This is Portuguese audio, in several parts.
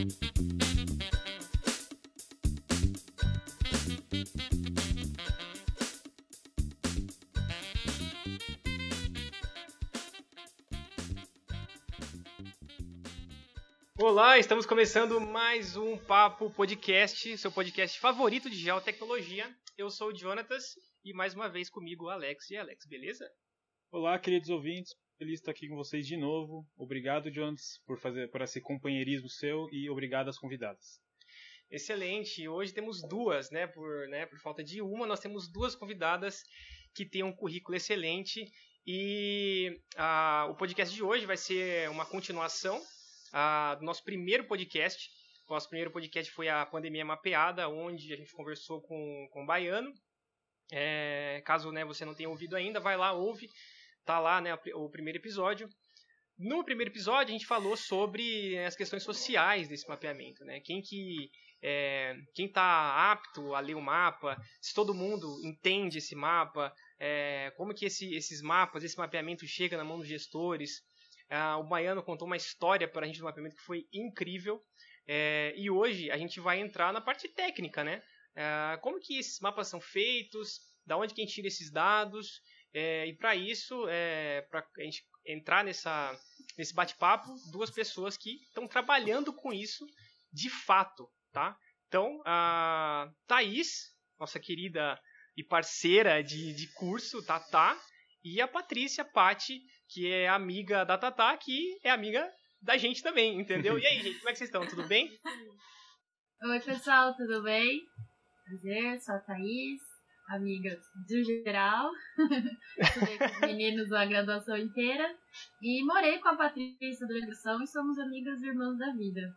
Olá, estamos começando mais um Papo Podcast, seu podcast favorito de geotecnologia. Eu sou o Jonatas e mais uma vez comigo Alex. E Alex, beleza? Olá, queridos ouvintes. Feliz de estar aqui com vocês de novo. Obrigado, Jonas, por fazer por esse companheirismo seu e obrigado às convidadas. Excelente. Hoje temos duas, né? Por, né, por falta de uma, nós temos duas convidadas que têm um currículo excelente. E o podcast de hoje vai ser uma continuação do nosso primeiro podcast. O nosso primeiro podcast foi a Pandemia Mapeada, onde a gente conversou com, com o Baiano. É, caso né, você não tenha ouvido ainda, vai lá, ouve. Tá lá né, o primeiro episódio. No primeiro episódio, a gente falou sobre as questões sociais desse mapeamento. Né? Quem que é, quem está apto a ler o mapa, se todo mundo entende esse mapa, é, como que esse, esses mapas, esse mapeamento chega na mão dos gestores, Uh, o Baiano contou uma história para a gente do mapeamento que foi incrível. É, e hoje a gente vai entrar na parte técnica, né? Uh, como que esses mapas são feitos, da onde que a gente tira esses dados. É, e para isso, é, para a gente entrar nessa, nesse bate-papo, duas pessoas que estão trabalhando com isso de fato, tá? Então, a Thaís, nossa querida e parceira de, de curso, Tatá, e a Patrícia Patti, que é amiga da Tatá, que é amiga da gente também, entendeu? E aí, gente, como é que vocês estão? Tudo bem? Oi, pessoal, tudo bem? Prazer, sou a Thaís, amiga do geral. Estudei com os meninos a graduação inteira. E morei com a Patrícia da graduação e somos amigas e irmãs da vida.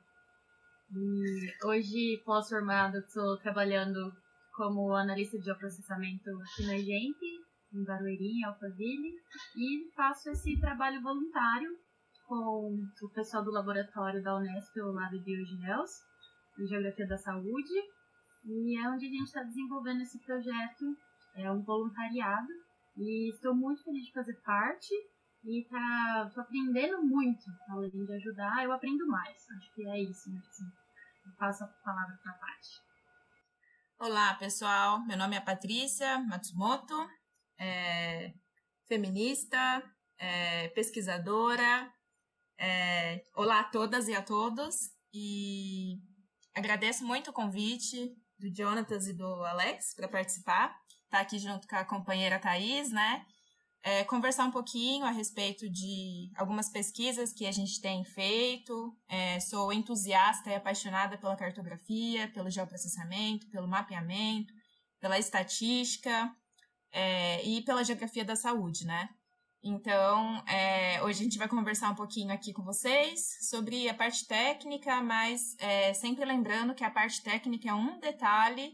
E hoje, pós-formado, estou trabalhando como analista de processamento aqui na Gente em Barueri, em Alphaville, e faço esse trabalho voluntário com o pessoal do laboratório da Unesp, o Lab Biogeels, de Geografia da Saúde, e é onde a gente está desenvolvendo esse projeto, é um voluntariado, e estou muito feliz de fazer parte, e tá, tô aprendendo muito, além de ajudar, eu aprendo mais, acho que é isso mesmo. Eu passo a palavra para a Paty. Olá, pessoal. Meu nome é Patrícia Matsumoto é, feminista, é, pesquisadora. É, olá a todas e a todos. E agradeço muito o convite do Jonatas e do Alex para participar. Tá aqui junto com a companheira Thais, né? É, conversar um pouquinho a respeito de algumas pesquisas que a gente tem feito. É, sou entusiasta e apaixonada pela cartografia, pelo geoprocessamento, pelo mapeamento, pela estatística é, e pela geografia da saúde, né? Então, é, hoje a gente vai conversar um pouquinho aqui com vocês sobre a parte técnica, mas é, sempre lembrando que a parte técnica é um detalhe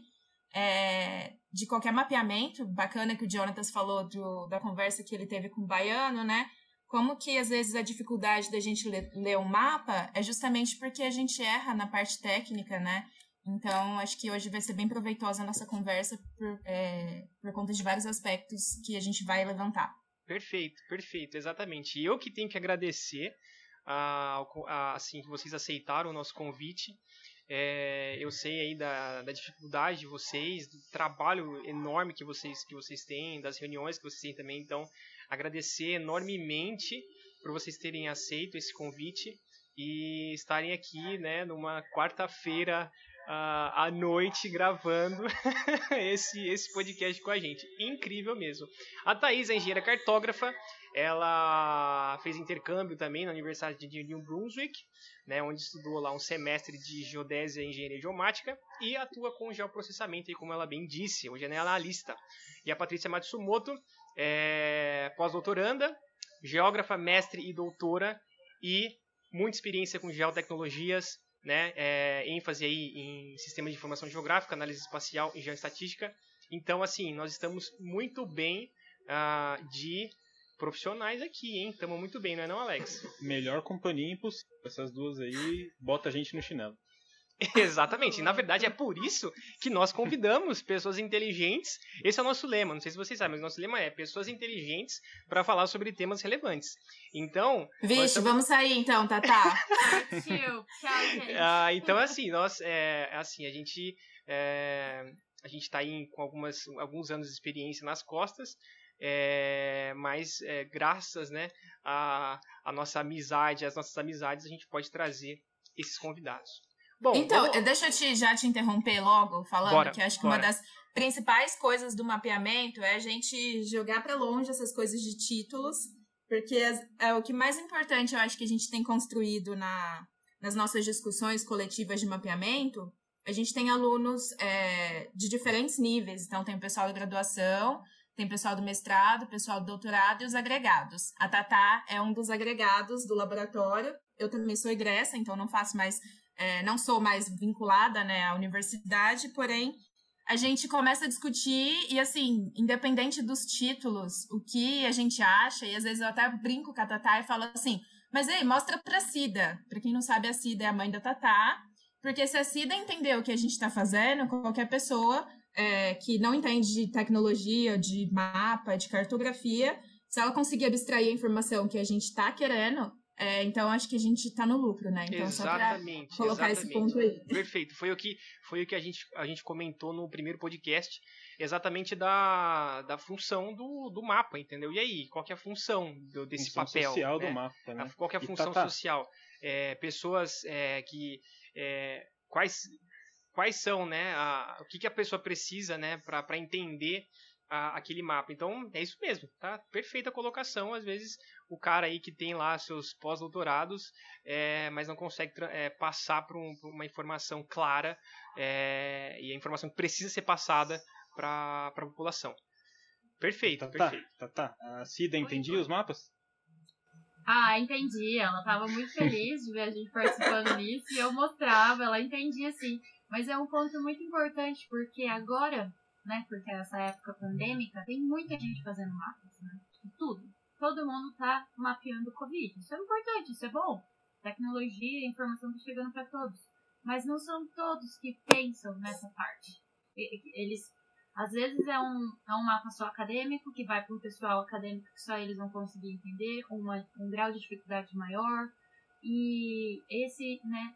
é, de qualquer mapeamento. Bacana que o Jonatas falou do, da conversa que ele teve com o Baiano, né? Como que às vezes a dificuldade da gente ler, ler um mapa é justamente porque a gente erra na parte técnica, né? Então, acho que hoje vai ser bem proveitosa a nossa conversa por, é, por conta de vários aspectos que a gente vai levantar. Perfeito, perfeito, exatamente. E eu que tenho que agradecer a, a, assim que vocês aceitaram o nosso convite. É, eu sei aí da, da, dificuldade de vocês, do trabalho enorme que vocês que vocês têm, das reuniões que vocês têm também. Então, agradecer enormemente por vocês terem aceito esse convite e estarem aqui, né, numa quarta-feira à noite gravando esse, esse podcast com a gente. Incrível mesmo. A Thaís é engenheira cartógrafa, ela fez intercâmbio também na Universidade de New Brunswick, né, onde estudou lá um semestre de geodésia e engenharia geomática e atua com geoprocessamento, como ela bem disse, hoje é analista. E a Patrícia Matsumoto é pós-doutoranda, geógrafa, mestre e doutora e muita experiência com geotecnologias, né, é, ênfase aí em sistema de informação geográfica, análise espacial e geoestatística. Então, assim, nós estamos muito bem uh, de profissionais aqui, hein? Estamos muito bem, não é não, Alex? Melhor companhia impossível. Essas duas aí, bota a gente no chinelo. Exatamente. Na verdade, é por isso que nós convidamos pessoas inteligentes. Esse é o nosso lema. Não sei se vocês sabem, mas nosso lema é pessoas inteligentes para falar sobre temas relevantes. Então. Vixe, estamos... vamos sair então, Tatá. Tchau, tchau, gente. Ah, então, assim, nós. É, assim, a gente. É, a gente está aí com algumas, alguns anos de experiência nas costas. É, mas é, graças né, a, a nossa amizade, as nossas amizades, a gente pode trazer esses convidados. Bom, então, vamos... deixa eu te, já te interromper logo, falando bora, que acho que bora. uma das principais coisas do mapeamento é a gente jogar para longe essas coisas de títulos, porque é, é o que mais importante eu acho que a gente tem construído na, nas nossas discussões coletivas de mapeamento. A gente tem alunos é, de diferentes níveis, então tem o pessoal da graduação, tem pessoal do mestrado, pessoal do doutorado e os agregados. A Tatá é um dos agregados do laboratório. Eu também sou egressa, então não faço mais é, não sou mais vinculada né, à universidade, porém a gente começa a discutir e assim, independente dos títulos, o que a gente acha, e às vezes eu até brinco com a Tatá e falo assim, mas ei, mostra pra Cida. Pra quem não sabe, a Cida é a mãe da Tatá, porque se a Cida entender o que a gente está fazendo, qualquer pessoa é, que não entende de tecnologia, de mapa, de cartografia, se ela conseguir abstrair a informação que a gente está querendo, é, então acho que a gente está no lucro, né? Então exatamente, só colocar exatamente. esse ponto aí. Perfeito. Foi o que foi o que a gente, a gente comentou no primeiro podcast, exatamente da, da função do, do mapa, entendeu? E aí, qual que é a função do, desse função papel? social né? do mapa, né? Qual que é a função tá, tá. social? É, pessoas é, que é, quais quais são, né? A, o que, que a pessoa precisa, né? Para entender a, aquele mapa. Então, é isso mesmo, tá? Perfeita colocação. Às vezes, o cara aí que tem lá seus pós-doutorados, é, mas não consegue é, passar por, um, por, uma informação clara é, e a informação que precisa ser passada para a população. Perfeito, tá, perfeito. Tá, tá, tá. A Cida entendia os mapas? Ah, entendi. Ela estava muito feliz de ver a gente participando nisso e eu mostrava, ela entendia sim. Mas é um ponto muito importante, porque agora né? Porque essa época pandêmica tem muita gente fazendo mapas, né? De tudo. Todo mundo tá mapeando o Covid. Isso é importante, isso é bom. Tecnologia e informação tá chegando para todos. Mas não são todos que pensam nessa parte. Eles, às vezes, é um, é um mapa só acadêmico, que vai para um pessoal acadêmico que só eles vão conseguir entender, uma, um grau de dificuldade maior. E esse, né,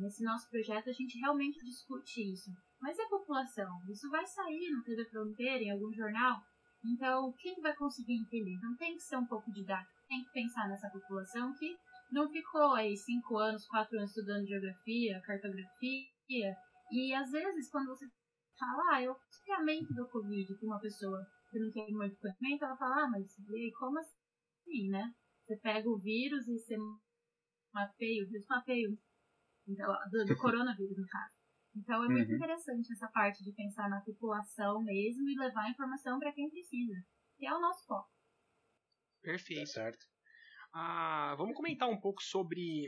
nesse nosso projeto, a gente realmente discute isso mas e a população? Isso vai sair no TV Fronteira, em algum jornal? Então, quem vai conseguir entender? Então, tem que ser um pouco didático. Tem que pensar nessa população que não ficou aí cinco anos, quatro anos estudando geografia, cartografia. E, às vezes, quando você fala, ah, eu fiz do Covid com uma pessoa que não tem muito conhecimento, ela fala, ah, mas como assim, né? Você pega o vírus e você mapeia o vírus, mapeia então, do, do coronavírus, no caso. Então é muito uhum. interessante essa parte de pensar na população mesmo e levar a informação para quem precisa, que é o nosso foco. Perfeito. Tá certo. Ah, vamos comentar um pouco sobre,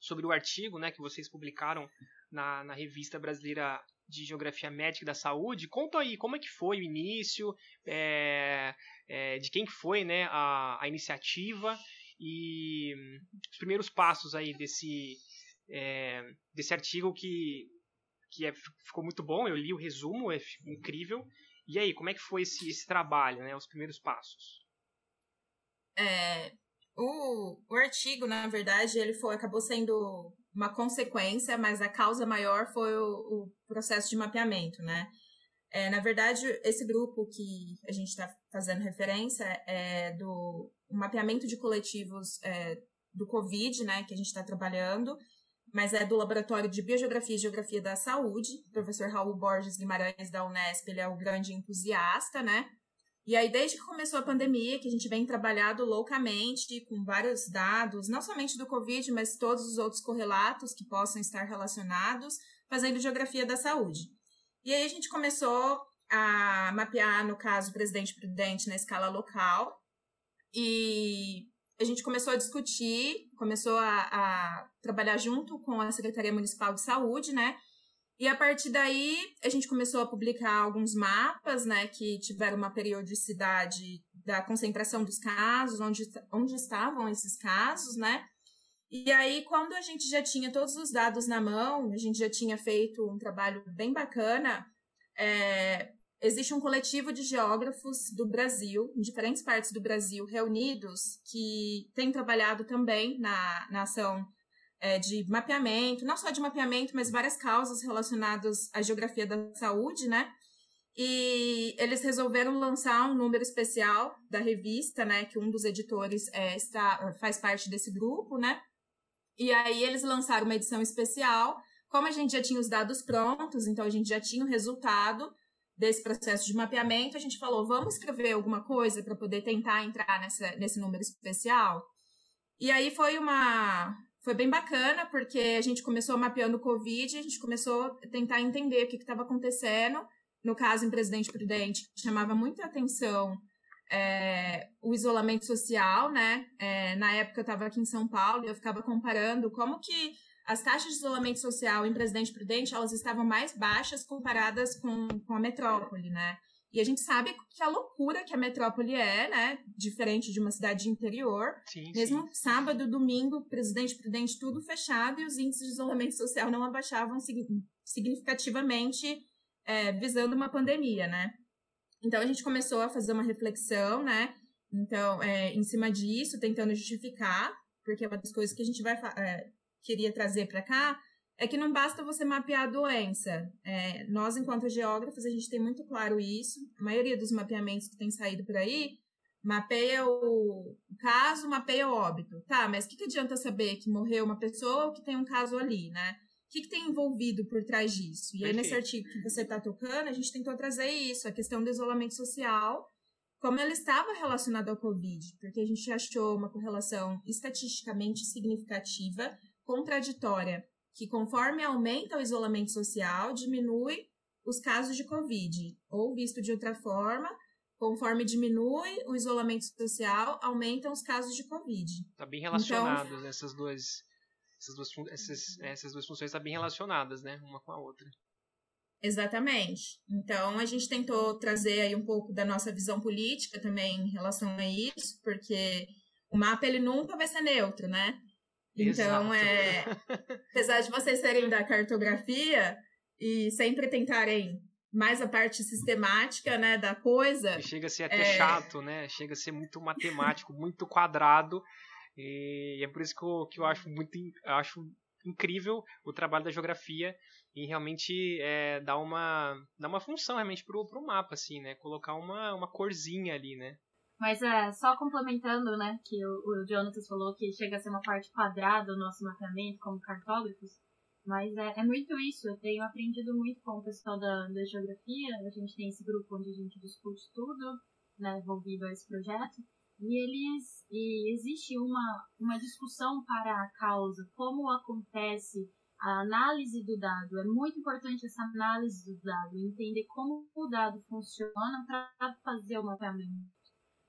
sobre o artigo né, que vocês publicaram na, na revista brasileira de Geografia Médica da Saúde. Conta aí como é que foi o início, é, é, de quem que foi né, a, a iniciativa e os primeiros passos aí desse, é, desse artigo que, que é, ficou muito bom. Eu li o resumo, é incrível. E aí, como é que foi esse, esse trabalho, né? Os primeiros passos? É, o, o artigo, na verdade, ele foi, acabou sendo uma consequência, mas a causa maior foi o, o processo de mapeamento, né? É, na verdade, esse grupo que a gente está fazendo referência é do mapeamento de coletivos é, do Covid, né, que a gente está trabalhando, mas é do Laboratório de Biogeografia e Geografia da Saúde. O professor Raul Borges Guimarães, da Unesp, ele é o grande entusiasta, né? E aí, desde que começou a pandemia, que a gente vem trabalhado loucamente com vários dados, não somente do Covid, mas todos os outros correlatos que possam estar relacionados, fazendo geografia da saúde. E aí a gente começou a mapear, no caso, presidente prudente na escala local. E a gente começou a discutir, começou a, a, trabalhar junto com a Secretaria Municipal de Saúde, né? E a partir daí, a gente começou a publicar alguns mapas, né, que tiveram uma periodicidade da concentração dos casos, onde, onde estavam esses casos, né? E aí, quando a gente já tinha todos os dados na mão, a gente já tinha feito um trabalho bem bacana, é, existe um coletivo de geógrafos do Brasil, em diferentes partes do Brasil, reunidos, que tem trabalhado também na, na ação é, de mapeamento, não só de mapeamento, mas várias causas relacionadas à geografia da saúde, né? E eles resolveram lançar um número especial da revista, né? Que um dos editores é, está, faz parte desse grupo, né? E aí eles lançaram uma edição especial. Como a gente já tinha os dados prontos, então a gente já tinha o resultado desse processo de mapeamento, a gente falou, vamos escrever alguma coisa para poder tentar entrar nessa, nesse número especial. E aí foi uma foi bem bacana, porque a gente começou mapeando o Covid, a gente começou a tentar entender o que estava acontecendo. No caso, em Presidente Prudente, chamava muita atenção é, o isolamento social, né? É, na época eu estava aqui em São Paulo e eu ficava comparando como que as taxas de isolamento social em Presidente Prudente elas estavam mais baixas comparadas com, com a metrópole, né? E a gente sabe que a loucura que a metrópole é, né? Diferente de uma cidade interior. Sim, Mesmo sim. sábado, domingo, Presidente Prudente, tudo fechado e os índices de isolamento social não abaixavam significativamente é, visando uma pandemia, né? Então a gente começou a fazer uma reflexão, né? Então, é, em cima disso, tentando justificar, porque uma das coisas que a gente vai é, queria trazer para cá é que não basta você mapear a doença. É, nós, enquanto geógrafos, a gente tem muito claro isso. A maioria dos mapeamentos que tem saído por aí mapeia o caso, mapeia o óbito. Tá, mas o que, que adianta saber que morreu uma pessoa ou que tem um caso ali, né? O que, que tem envolvido por trás disso? E aí, nesse artigo que você está tocando, a gente tentou trazer isso, a questão do isolamento social, como ele estava relacionado ao Covid, porque a gente achou uma correlação estatisticamente significativa, contraditória, que conforme aumenta o isolamento social, diminui os casos de Covid, ou visto de outra forma, conforme diminui o isolamento social, aumentam os casos de Covid. Está bem relacionado então, essas duas essas duas, essas, essas duas funções estão bem relacionadas, né? Uma com a outra. Exatamente. Então, a gente tentou trazer aí um pouco da nossa visão política também em relação a isso, porque o mapa ele nunca vai ser neutro, né? Então, Exato. é, apesar de vocês serem da cartografia e sempre tentarem mais a parte sistemática, né, da coisa. Chega a ser até é... chato, né? Chega a ser muito matemático, muito quadrado. E é por isso que eu, que eu acho muito acho incrível o trabalho da geografia e realmente é, dar uma dar uma função realmente pro, pro mapa assim né colocar uma, uma corzinha ali né mas é só complementando né que o, o Jonathan falou que chega a ser uma parte quadrada o nosso mapeamento como cartógrafos mas é, é muito isso eu tenho aprendido muito com o pessoal da, da geografia a gente tem esse grupo onde a gente discute tudo né envolvido a esse projeto e eles e existe uma, uma discussão para a causa, como acontece a análise do dado. É muito importante essa análise do dado, entender como o dado funciona para fazer o mapeamento.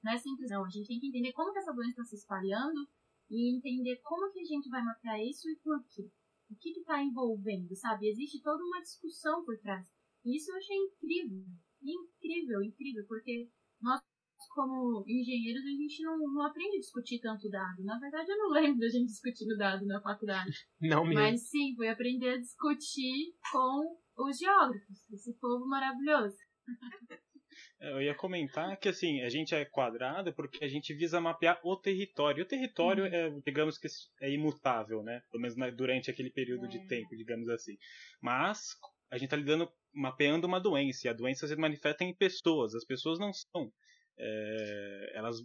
Não é simples não, a gente tem que entender como que essa doença está se espalhando e entender como que a gente vai mapear isso e por quê. O que está envolvendo, sabe? Existe toda uma discussão por trás. E isso eu achei incrível. Incrível, incrível, porque nós como engenheiros, a gente não, não aprende a discutir tanto dado. Na verdade, eu não lembro da gente discutindo dado na faculdade. Não mesmo. Mas sim, foi aprender a discutir com os geógrafos, esse povo maravilhoso. Eu ia comentar que assim, a gente é quadrado porque a gente visa mapear o território. O território uhum. é, digamos que é imutável, né? Pelo menos durante aquele período é. de tempo, digamos assim. Mas a gente está lidando, mapeando uma doença, e a doença se manifesta em pessoas. As pessoas não são é, elas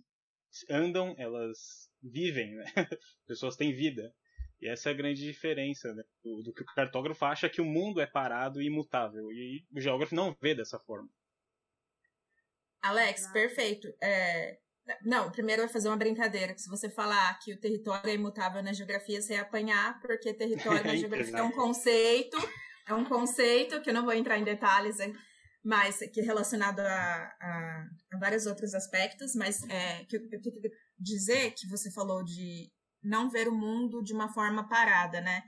andam, elas vivem, né? pessoas têm vida. E essa é a grande diferença né? do, do, que o cartógrafo acha que o mundo é parado e imutável. E o geógrafo não vê dessa forma. Alex, perfeito. É... Não, primeiro vai fazer uma brincadeira. Que se você falar que o território é imutável na geografia, você ia apanhar, porque território na geografia é um conceito. É um conceito que eu não vou entrar em detalhes mas que é relacionado a, a, a vários outros aspectos, mas é, que eu, eu queria dizer que você falou de não ver o mundo de uma forma parada, né?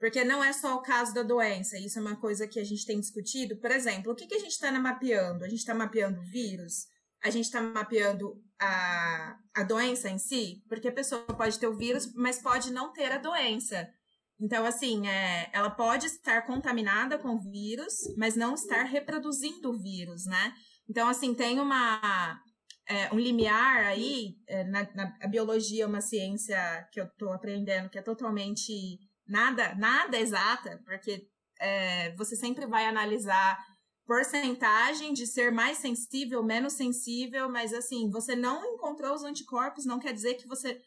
Porque não é só o caso da doença, isso é uma coisa que a gente tem discutido. Por exemplo, o que, que a gente está mapeando? A gente está mapeando vírus? a gente está mapeando a, a doença em si, porque a pessoa pode ter o vírus, mas pode não ter a doença. Então, assim, é, ela pode estar contaminada com o vírus, mas não estar reproduzindo o vírus, né? Então, assim, tem uma, é, um limiar aí, é, na, na, a biologia é uma ciência que eu estou aprendendo que é totalmente nada, nada exata, porque é, você sempre vai analisar porcentagem de ser mais sensível, menos sensível, mas assim, você não encontrou os anticorpos, não quer dizer que você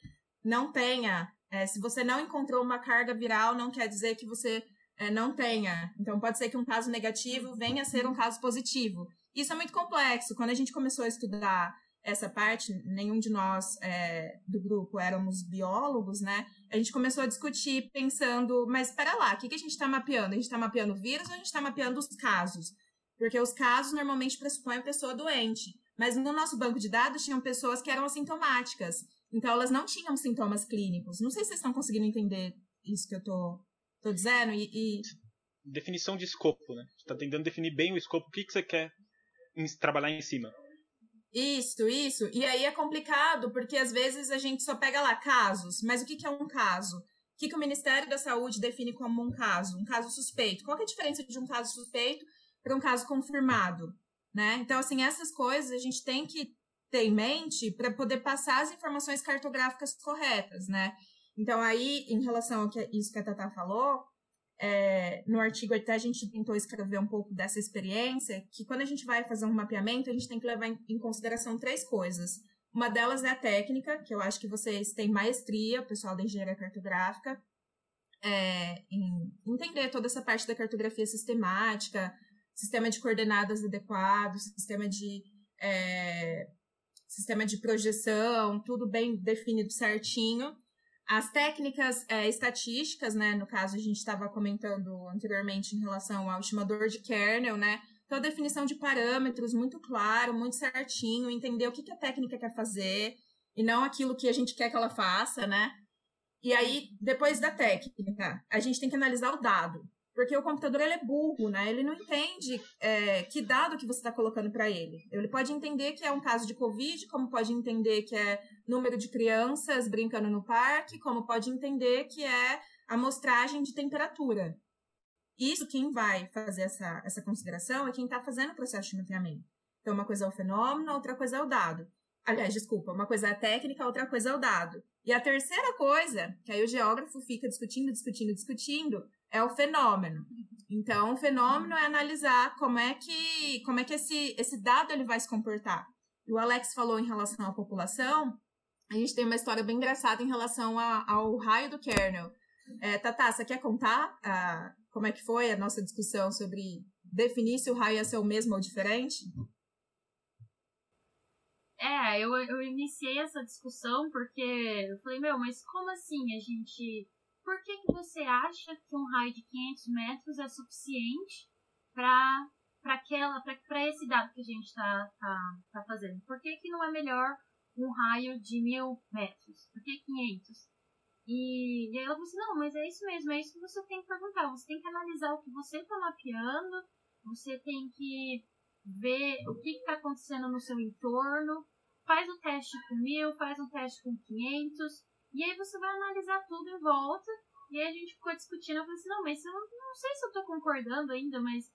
não tenha. É, se você não encontrou uma carga viral, não quer dizer que você é, não tenha. Então, pode ser que um caso negativo venha a ser um caso positivo. Isso é muito complexo. Quando a gente começou a estudar essa parte, nenhum de nós é, do grupo éramos biólogos, né? A gente começou a discutir pensando, mas espera lá, o que, que a gente está mapeando? A gente está mapeando o vírus ou a gente está mapeando os casos? Porque os casos normalmente pressupõem a pessoa doente. Mas no nosso banco de dados tinham pessoas que eram assintomáticas. Então elas não tinham sintomas clínicos. Não sei se vocês estão conseguindo entender isso que eu tô, tô dizendo. E, e... Definição de escopo, né? Você tá tentando definir bem o escopo, o que, que você quer trabalhar em cima. Isso, isso. E aí é complicado, porque às vezes a gente só pega lá casos. Mas o que, que é um caso? O que, que o Ministério da Saúde define como um caso? Um caso suspeito. Qual é a diferença de um caso suspeito para um caso confirmado, né? Então, assim, essas coisas a gente tem que ter em mente para poder passar as informações cartográficas corretas, né? Então, aí, em relação a isso que a Tata falou, é, no artigo até a gente tentou escrever um pouco dessa experiência, que quando a gente vai fazer um mapeamento, a gente tem que levar em, em consideração três coisas. Uma delas é a técnica, que eu acho que vocês têm maestria, o pessoal da engenharia cartográfica, é, em entender toda essa parte da cartografia sistemática, sistema de coordenadas adequado, sistema de é, sistema de projeção, tudo bem definido certinho. As técnicas é, estatísticas, né? No caso, a gente estava comentando anteriormente em relação ao estimador de kernel, né? Então, a definição de parâmetros muito claro, muito certinho, entender o que, que a técnica quer fazer e não aquilo que a gente quer que ela faça, né? E aí, depois da técnica, a gente tem que analisar o dado. Porque o computador ele é burro, né? Ele não entende é, que dado que você está colocando para ele. Ele pode entender que é um caso de Covid, como pode entender que é número de crianças brincando no parque, como pode entender que é amostragem de temperatura. Isso quem vai fazer essa, essa consideração é quem está fazendo o processo de mapeamento. Então, uma coisa é o fenômeno, outra coisa é o dado. Aliás, desculpa, uma coisa é a técnica, outra coisa é o dado. E a terceira coisa, que aí o geógrafo fica discutindo, discutindo, discutindo, é o fenômeno. Então, o fenômeno é analisar como é que, como é que esse, esse dado ele vai se comportar. E o Alex falou em relação à população, a gente tem uma história bem engraçada em relação a, ao raio do kernel. É, Tata, você quer contar a, como é que foi a nossa discussão sobre definir se o raio ia ser o mesmo ou diferente? É, eu, eu iniciei essa discussão porque eu falei, meu, mas como assim a gente por que, que você acha que um raio de 500 metros é suficiente para para esse dado que a gente está tá, tá fazendo? Por que, que não é melhor um raio de mil metros? Por que 500? E, e aí ela falou assim, não, mas é isso mesmo, é isso que você tem que perguntar. Você tem que analisar o que você está mapeando, você tem que ver o que está acontecendo no seu entorno, faz o teste com mil, faz um teste com 500, e aí você vai analisar tudo em volta. E aí a gente ficou discutindo. Eu falei assim, não, mas eu não sei se eu tô concordando ainda, mas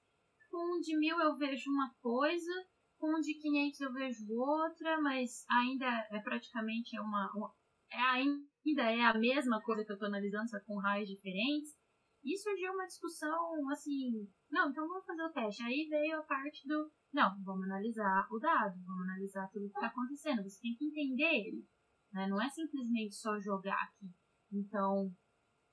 com um de mil eu vejo uma coisa, com um de 500 eu vejo outra, mas ainda é praticamente uma, uma é ainda é a mesma coisa que eu tô analisando, só com raios diferentes. E surgiu uma discussão assim, não, então vamos fazer o teste. Aí veio a parte do, não, vamos analisar o dado, vamos analisar tudo que está acontecendo. Você tem que entender ele. Né? Não é simplesmente só jogar aqui. Então,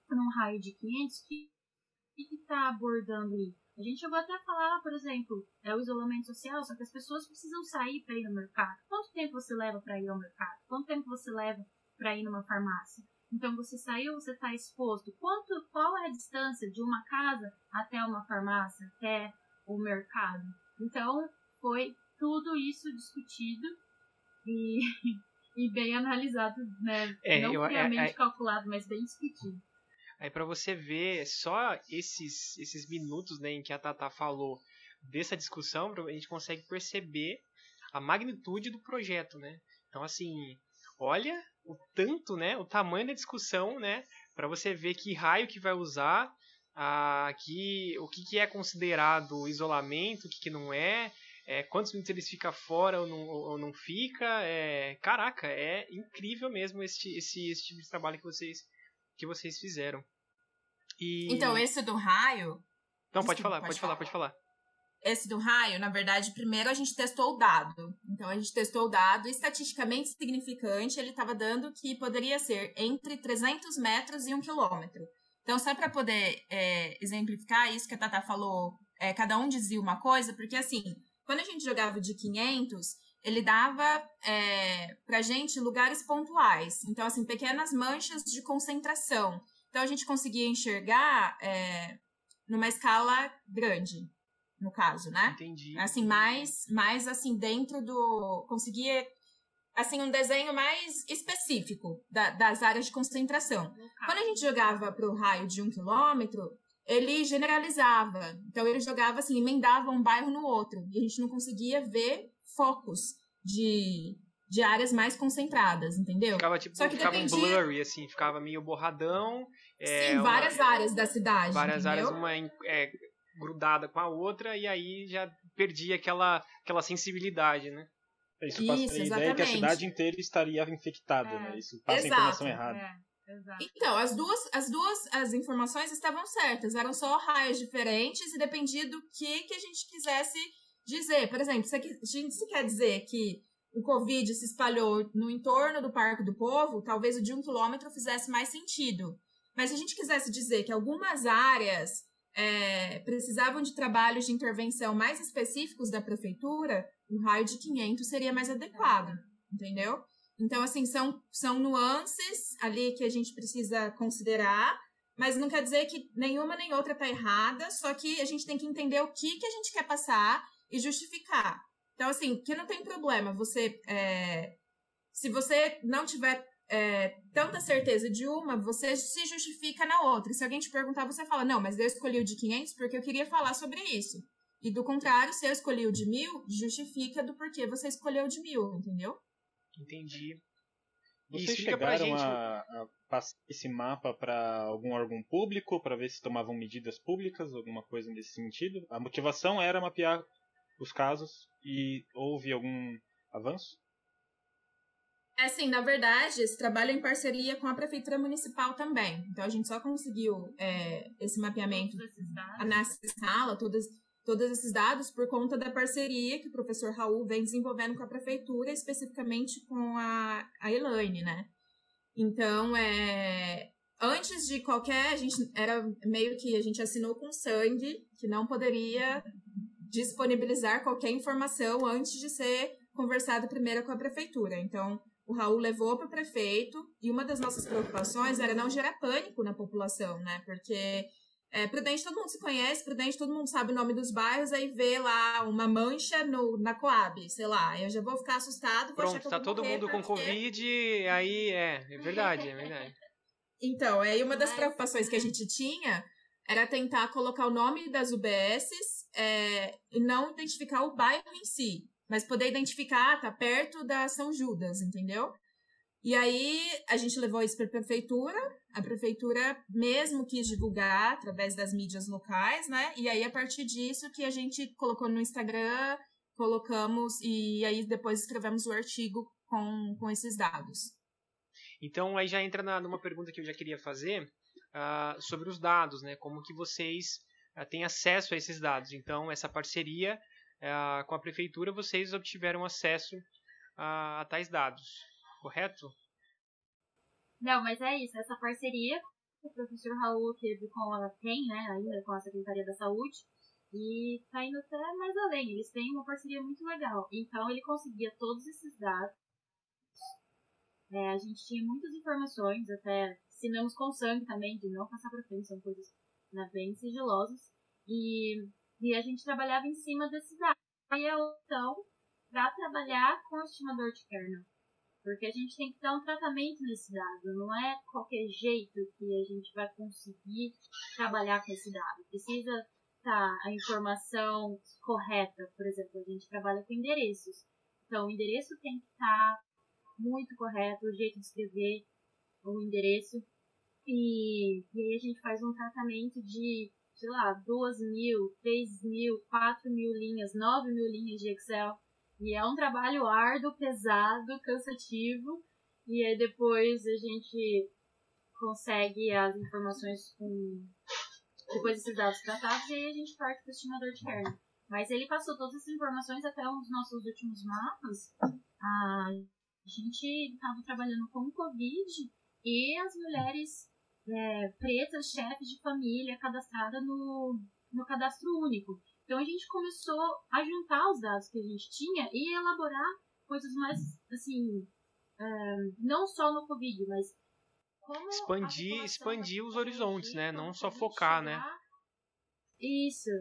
num raio de 500, o que está abordando aí? A gente chegou até a falar, por exemplo, é o isolamento social, só que as pessoas precisam sair para ir no mercado. Quanto tempo você leva para ir ao mercado? Quanto tempo você leva para ir numa farmácia? Então você saiu, você está exposto. Quanto, qual é a distância de uma casa até uma farmácia, até o mercado? Então foi tudo isso discutido e e bem analisado, né? É, Não eu, friamente é, é, calculado, mas bem discutido. Aí para você ver só esses, esses minutos né, em que a Tata falou dessa discussão, a gente consegue perceber a magnitude do projeto, né? Então, assim, olha o tanto, né? O tamanho da discussão, né? Para você ver que raio que vai usar, a, que, o que, que é considerado isolamento, o que, que não é, é, quantos minutos eles fica fora ou não, ou não fica. É, caraca, é incrível mesmo esse, esse, esse tipo de trabalho que vocês, que vocês fizeram. E... Então, esse do raio. Não, pode falar, pode, pode falar, falar, pode falar. Esse do raio, na verdade, primeiro a gente testou o dado. Então, a gente testou o dado estatisticamente significante, ele estava dando que poderia ser entre 300 metros e 1 quilômetro. Então, só para poder é, exemplificar isso que a Tata falou, é, cada um dizia uma coisa, porque assim, quando a gente jogava de 500, ele dava é, pra gente lugares pontuais. Então, assim, pequenas manchas de concentração. Então, a gente conseguia enxergar é, numa escala grande, no caso, né? Entendi. Assim, mais, mais assim, dentro do... Conseguia, assim, um desenho mais específico da, das áreas de concentração. Quando a gente jogava pro raio de um quilômetro, ele generalizava. Então ele jogava assim, emendava um bairro no outro. E a gente não conseguia ver focos de, de áreas mais concentradas, entendeu? Ficava tipo, Só que ficava dependia... um blurry, assim, ficava meio borradão. É, Sim, várias uma... áreas da cidade. Várias entendeu? áreas, uma é, grudada com a outra, e aí já perdia aquela, aquela sensibilidade, né? Isso passa Isso, a ideia que a cidade inteira estaria infectada, é. né? Isso passa Exato. a informação errada. É. Exato. Então, as duas, as duas as informações estavam certas, eram só raios diferentes e dependia do que, que a gente quisesse dizer. Por exemplo, se a gente quer dizer que o Covid se espalhou no entorno do Parque do Povo, talvez o de um quilômetro fizesse mais sentido. Mas se a gente quisesse dizer que algumas áreas é, precisavam de trabalhos de intervenção mais específicos da prefeitura, o raio de 500 seria mais adequado, entendeu? Então, assim, são, são nuances ali que a gente precisa considerar, mas não quer dizer que nenhuma nem outra está errada, só que a gente tem que entender o que, que a gente quer passar e justificar. Então, assim, que não tem problema você. É, se você não tiver é, tanta certeza de uma, você se justifica na outra. Se alguém te perguntar, você fala: não, mas eu escolhi o de 500 porque eu queria falar sobre isso. E do contrário, se eu escolhi o de mil, justifica do porquê você escolheu o de mil, entendeu? Entendi. Vocês chegaram a, a, passar esse mapa para algum órgão público para ver se tomavam medidas públicas, alguma coisa nesse sentido? A motivação era mapear os casos e houve algum avanço? É sim, na verdade, esse trabalho é em parceria com a Prefeitura Municipal também. Então a gente só conseguiu é, esse mapeamento nessa escala, todas todos esses dados por conta da parceria que o professor Raul vem desenvolvendo com a prefeitura, especificamente com a, a Elaine, né? Então, é, antes de qualquer, a gente era meio que a gente assinou com sangue que não poderia disponibilizar qualquer informação antes de ser conversado primeiro com a prefeitura. Então, o Raul levou para o prefeito e uma das nossas preocupações era não gerar pânico na população, né? Porque é, Prudente todo mundo se conhece, Prudente todo mundo sabe o nome dos bairros, aí vê lá uma mancha no, na Coab, sei lá, eu já vou ficar assustado. Vou Pronto, tá todo mundo com Covid, aí é, é verdade, é verdade. então, aí uma das preocupações que a gente tinha era tentar colocar o nome das UBSs é, e não identificar o bairro em si, mas poder identificar, tá perto da São Judas, entendeu? E aí a gente levou isso para a prefeitura, a prefeitura mesmo quis divulgar através das mídias locais, né? E aí a partir disso que a gente colocou no Instagram, colocamos e aí depois escrevemos o artigo com, com esses dados. Então aí já entra na, numa pergunta que eu já queria fazer uh, sobre os dados, né? Como que vocês uh, têm acesso a esses dados? Então essa parceria uh, com a prefeitura vocês obtiveram acesso a, a tais dados correto? Não, mas é isso. Essa parceria que o professor Raul teve com ela tem, né, ainda com a Secretaria da Saúde, e tá indo até mais além. Eles têm uma parceria muito legal. Então ele conseguia todos esses dados. É, a gente tinha muitas informações, até assinamos com sangue também, de não passar para frente, são coisas né, bem sigilosas. E, e a gente trabalhava em cima desses dados. Aí eu, então, para trabalhar com o estimador de kernel. Porque a gente tem que dar um tratamento nesse dado. Não é qualquer jeito que a gente vai conseguir trabalhar com esse dado. Precisa estar tá, a informação correta. Por exemplo, a gente trabalha com endereços. Então, o endereço tem que estar muito correto, o jeito de escrever o endereço. E, e aí a gente faz um tratamento de, sei lá, duas mil, três mil, quatro mil linhas, nove mil linhas de Excel. E é um trabalho árduo, pesado, cansativo. E aí depois a gente consegue as informações com depois desses dados tratados e aí a gente parte para o estimador de hernia. Mas ele passou todas as informações até os nossos últimos mapas. A gente estava trabalhando com o Covid e as mulheres é, pretas, chefes de família, cadastradas no, no cadastro único. Então a gente começou a juntar os dados que a gente tinha e elaborar coisas mais, assim, é, não só no Covid, mas como expandir, expandir os horizontes, né? Não só focar, né? Isso.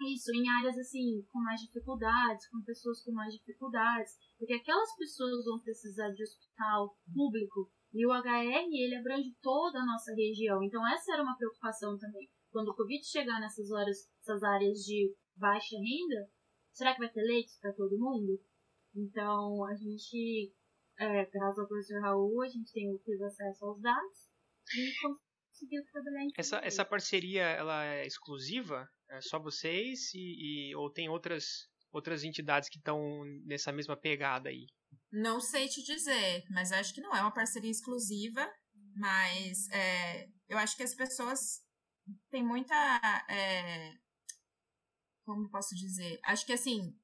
Isso, em áreas assim, com mais dificuldades, com pessoas com mais dificuldades. Porque aquelas pessoas vão precisar de hospital público e o HR, ele abrange toda a nossa região. Então, essa era uma preocupação também. Quando o Covid chegar nessas horas, essas áreas de baixa renda, será que vai ter leitos para todo mundo? Então, a gente é, graças ao professor Raul, a gente tem, teve acesso aos dados e conseguiu trabalhar em essa, essa parceria ela é exclusiva? É só vocês e, e ou tem outras outras entidades que estão nessa mesma pegada aí? Não sei te dizer, mas acho que não é uma parceria exclusiva, mas é, eu acho que as pessoas têm muita. É, como posso dizer? Acho que assim,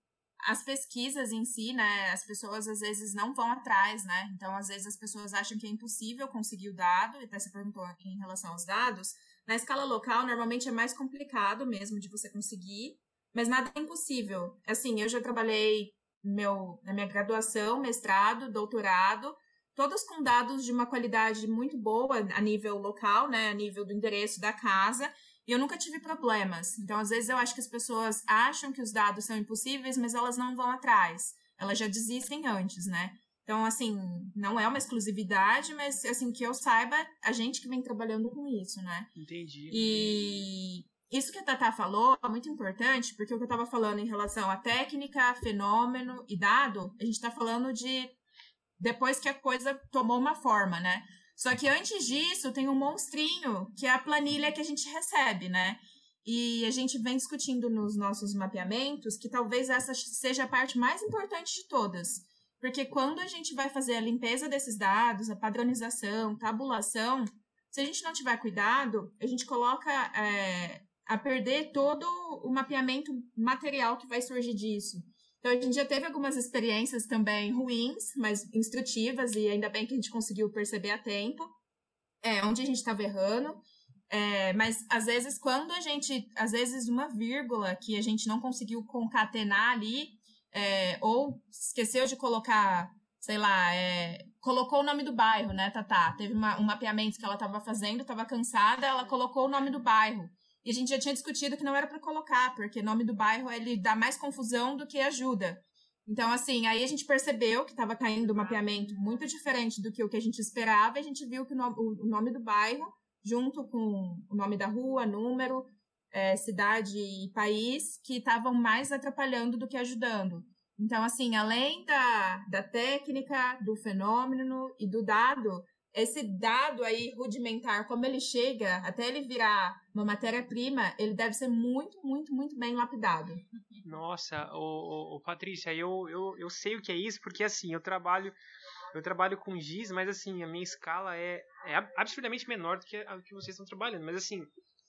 as pesquisas em si, né, as pessoas às vezes não vão atrás, né? Então, às vezes as pessoas acham que é impossível conseguir o dado, e até você perguntou aqui em relação aos dados. Na escala local, normalmente é mais complicado mesmo de você conseguir, mas nada é impossível. Assim, eu já trabalhei meu, na minha graduação, mestrado, doutorado, todos com dados de uma qualidade muito boa a nível local, né, a nível do endereço da casa, e eu nunca tive problemas. Então, às vezes, eu acho que as pessoas acham que os dados são impossíveis, mas elas não vão atrás. Elas já desistem antes, né? Então, assim, não é uma exclusividade, mas, assim, que eu saiba, a gente que vem trabalhando com isso, né? Entendi. E isso que a Tata falou é muito importante, porque o que eu estava falando em relação à técnica, fenômeno e dado, a gente está falando de depois que a coisa tomou uma forma, né? Só que antes disso, tem um monstrinho, que é a planilha que a gente recebe, né? E a gente vem discutindo nos nossos mapeamentos que talvez essa seja a parte mais importante de todas. Porque quando a gente vai fazer a limpeza desses dados, a padronização, tabulação, se a gente não tiver cuidado, a gente coloca é, a perder todo o mapeamento material que vai surgir disso. Então, a gente já teve algumas experiências também ruins, mas instrutivas, e ainda bem que a gente conseguiu perceber a tempo, é, onde a gente estava errando. É, mas, às vezes, quando a gente, às vezes, uma vírgula que a gente não conseguiu concatenar ali, é, ou esqueceu de colocar, sei lá, é, colocou o nome do bairro, né, Tatá? Teve uma, um mapeamento que ela estava fazendo, estava cansada, ela colocou o nome do bairro. E a gente já tinha discutido que não era para colocar, porque nome do bairro ele dá mais confusão do que ajuda. Então, assim, aí a gente percebeu que estava caindo um mapeamento muito diferente do que o que a gente esperava, e a gente viu que o, nome do bairro, junto com o nome da rua, número, é, cidade e país, que estavam mais atrapalhando do que ajudando. Então, assim, além da, da técnica, do fenômeno e do dado, esse dado aí rudimentar, como ele chega até ele virar uma matéria-prima, ele deve ser muito, muito, muito bem lapidado. Nossa, o, o, Patrícia, eu, eu, eu sei o que é isso, porque assim, eu trabalho eu trabalho com GIS, mas assim, a minha escala é, é absurdamente menor do que a que vocês estão trabalhando, mas assim,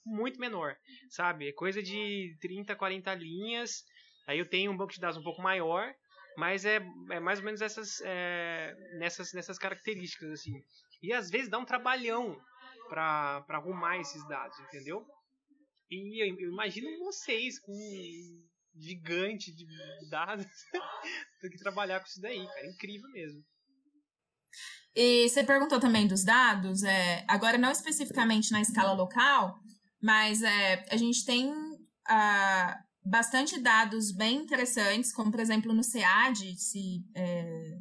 muito menor, sabe? É coisa de 30, 40 linhas, aí eu tenho um banco de dados um pouco maior, mas é, é mais ou menos essas, é, nessas, nessas características, assim. E às vezes dá um trabalhão para arrumar esses dados, entendeu? E eu, eu imagino vocês com um gigante de dados ter que trabalhar com isso daí, cara. É incrível mesmo. E você perguntou também dos dados, é, agora não especificamente na escala local, mas é, a gente tem uh, bastante dados bem interessantes, como por exemplo no SEAD, se, é,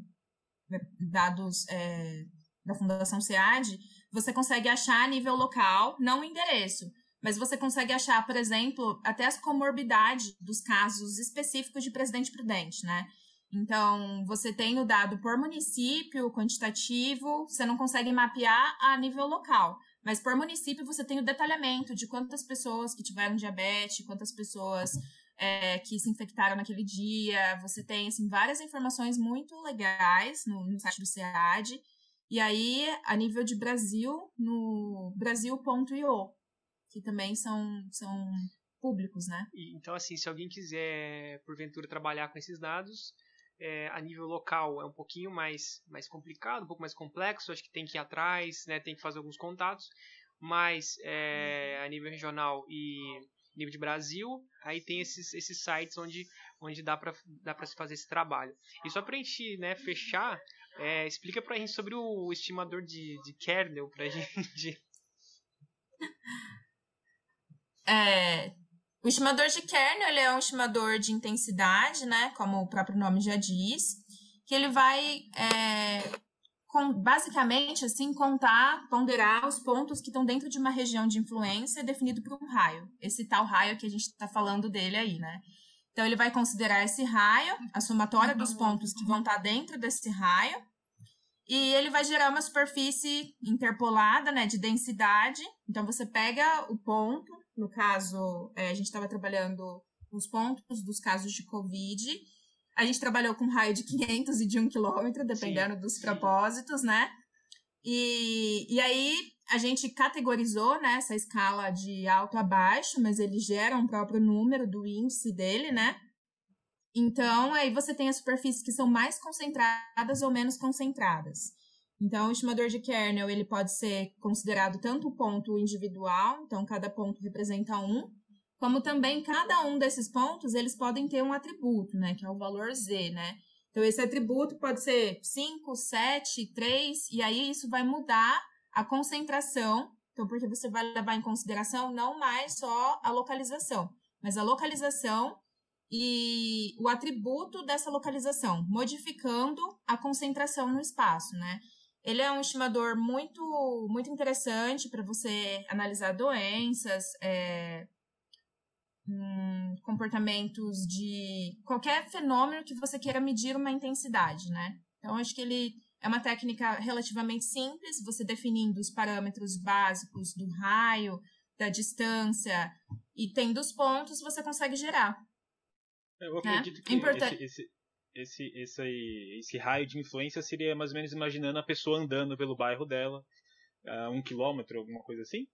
dados é, da Fundação SEAD, você consegue achar a nível local, não o endereço, mas você consegue achar, por exemplo, até as comorbidades dos casos específicos de presidente prudente, né? Então, você tem o dado por município, quantitativo, você não consegue mapear a nível local. Mas por município você tem o detalhamento de quantas pessoas que tiveram diabetes, quantas pessoas é, que se infectaram naquele dia. Você tem assim, várias informações muito legais no, no site do SEAD. E aí, a nível de Brasil, no brasil.io, que também são, são públicos, né? Então, assim, se alguém quiser, porventura, trabalhar com esses dados, é, a nível local é um pouquinho mais, mais complicado, um pouco mais complexo, acho que tem que ir atrás, né, tem que fazer alguns contatos, mas é, a nível regional e nível de Brasil, aí tem esses, esses sites onde, onde dá para dá se fazer esse trabalho. E só para a gente né, fechar, é, explica para a gente sobre o estimador de, de kernel para a gente. É, o estimador de kernel ele é um estimador de intensidade, né, como o próprio nome já diz, que ele vai é, com, basicamente assim contar, ponderar os pontos que estão dentro de uma região de influência definido por um raio. Esse tal raio que a gente está falando dele aí, né? Então ele vai considerar esse raio, a somatória dos pontos que vão estar tá dentro desse raio, e ele vai gerar uma superfície interpolada, né, de densidade. Então você pega o ponto no caso, é, a gente estava trabalhando os pontos dos casos de Covid. A gente trabalhou com um raio de 500 e de 1 quilômetro, dependendo sim, dos sim. propósitos, né? E, e aí a gente categorizou né, essa escala de alto a baixo, mas ele gera um próprio número do índice dele, né? Então, aí você tem as superfícies que são mais concentradas ou menos concentradas. Então, o estimador de kernel ele pode ser considerado tanto o ponto individual, então cada ponto representa um, como também cada um desses pontos eles podem ter um atributo, né, que é o valor z, né? Então, esse atributo pode ser 5, 7, 3, e aí isso vai mudar a concentração. Então, porque você vai levar em consideração não mais só a localização, mas a localização e o atributo dessa localização, modificando a concentração no espaço, né? Ele é um estimador muito, muito interessante para você analisar doenças, é, hum, comportamentos de qualquer fenômeno que você queira medir uma intensidade, né? Então, acho que ele é uma técnica relativamente simples, você definindo os parâmetros básicos do raio, da distância e tendo os pontos, você consegue gerar. Eu acredito né? que Importan esse, esse, esse, esse, esse raio de influência seria mais ou menos imaginando a pessoa andando pelo bairro dela, a um quilômetro, alguma coisa assim?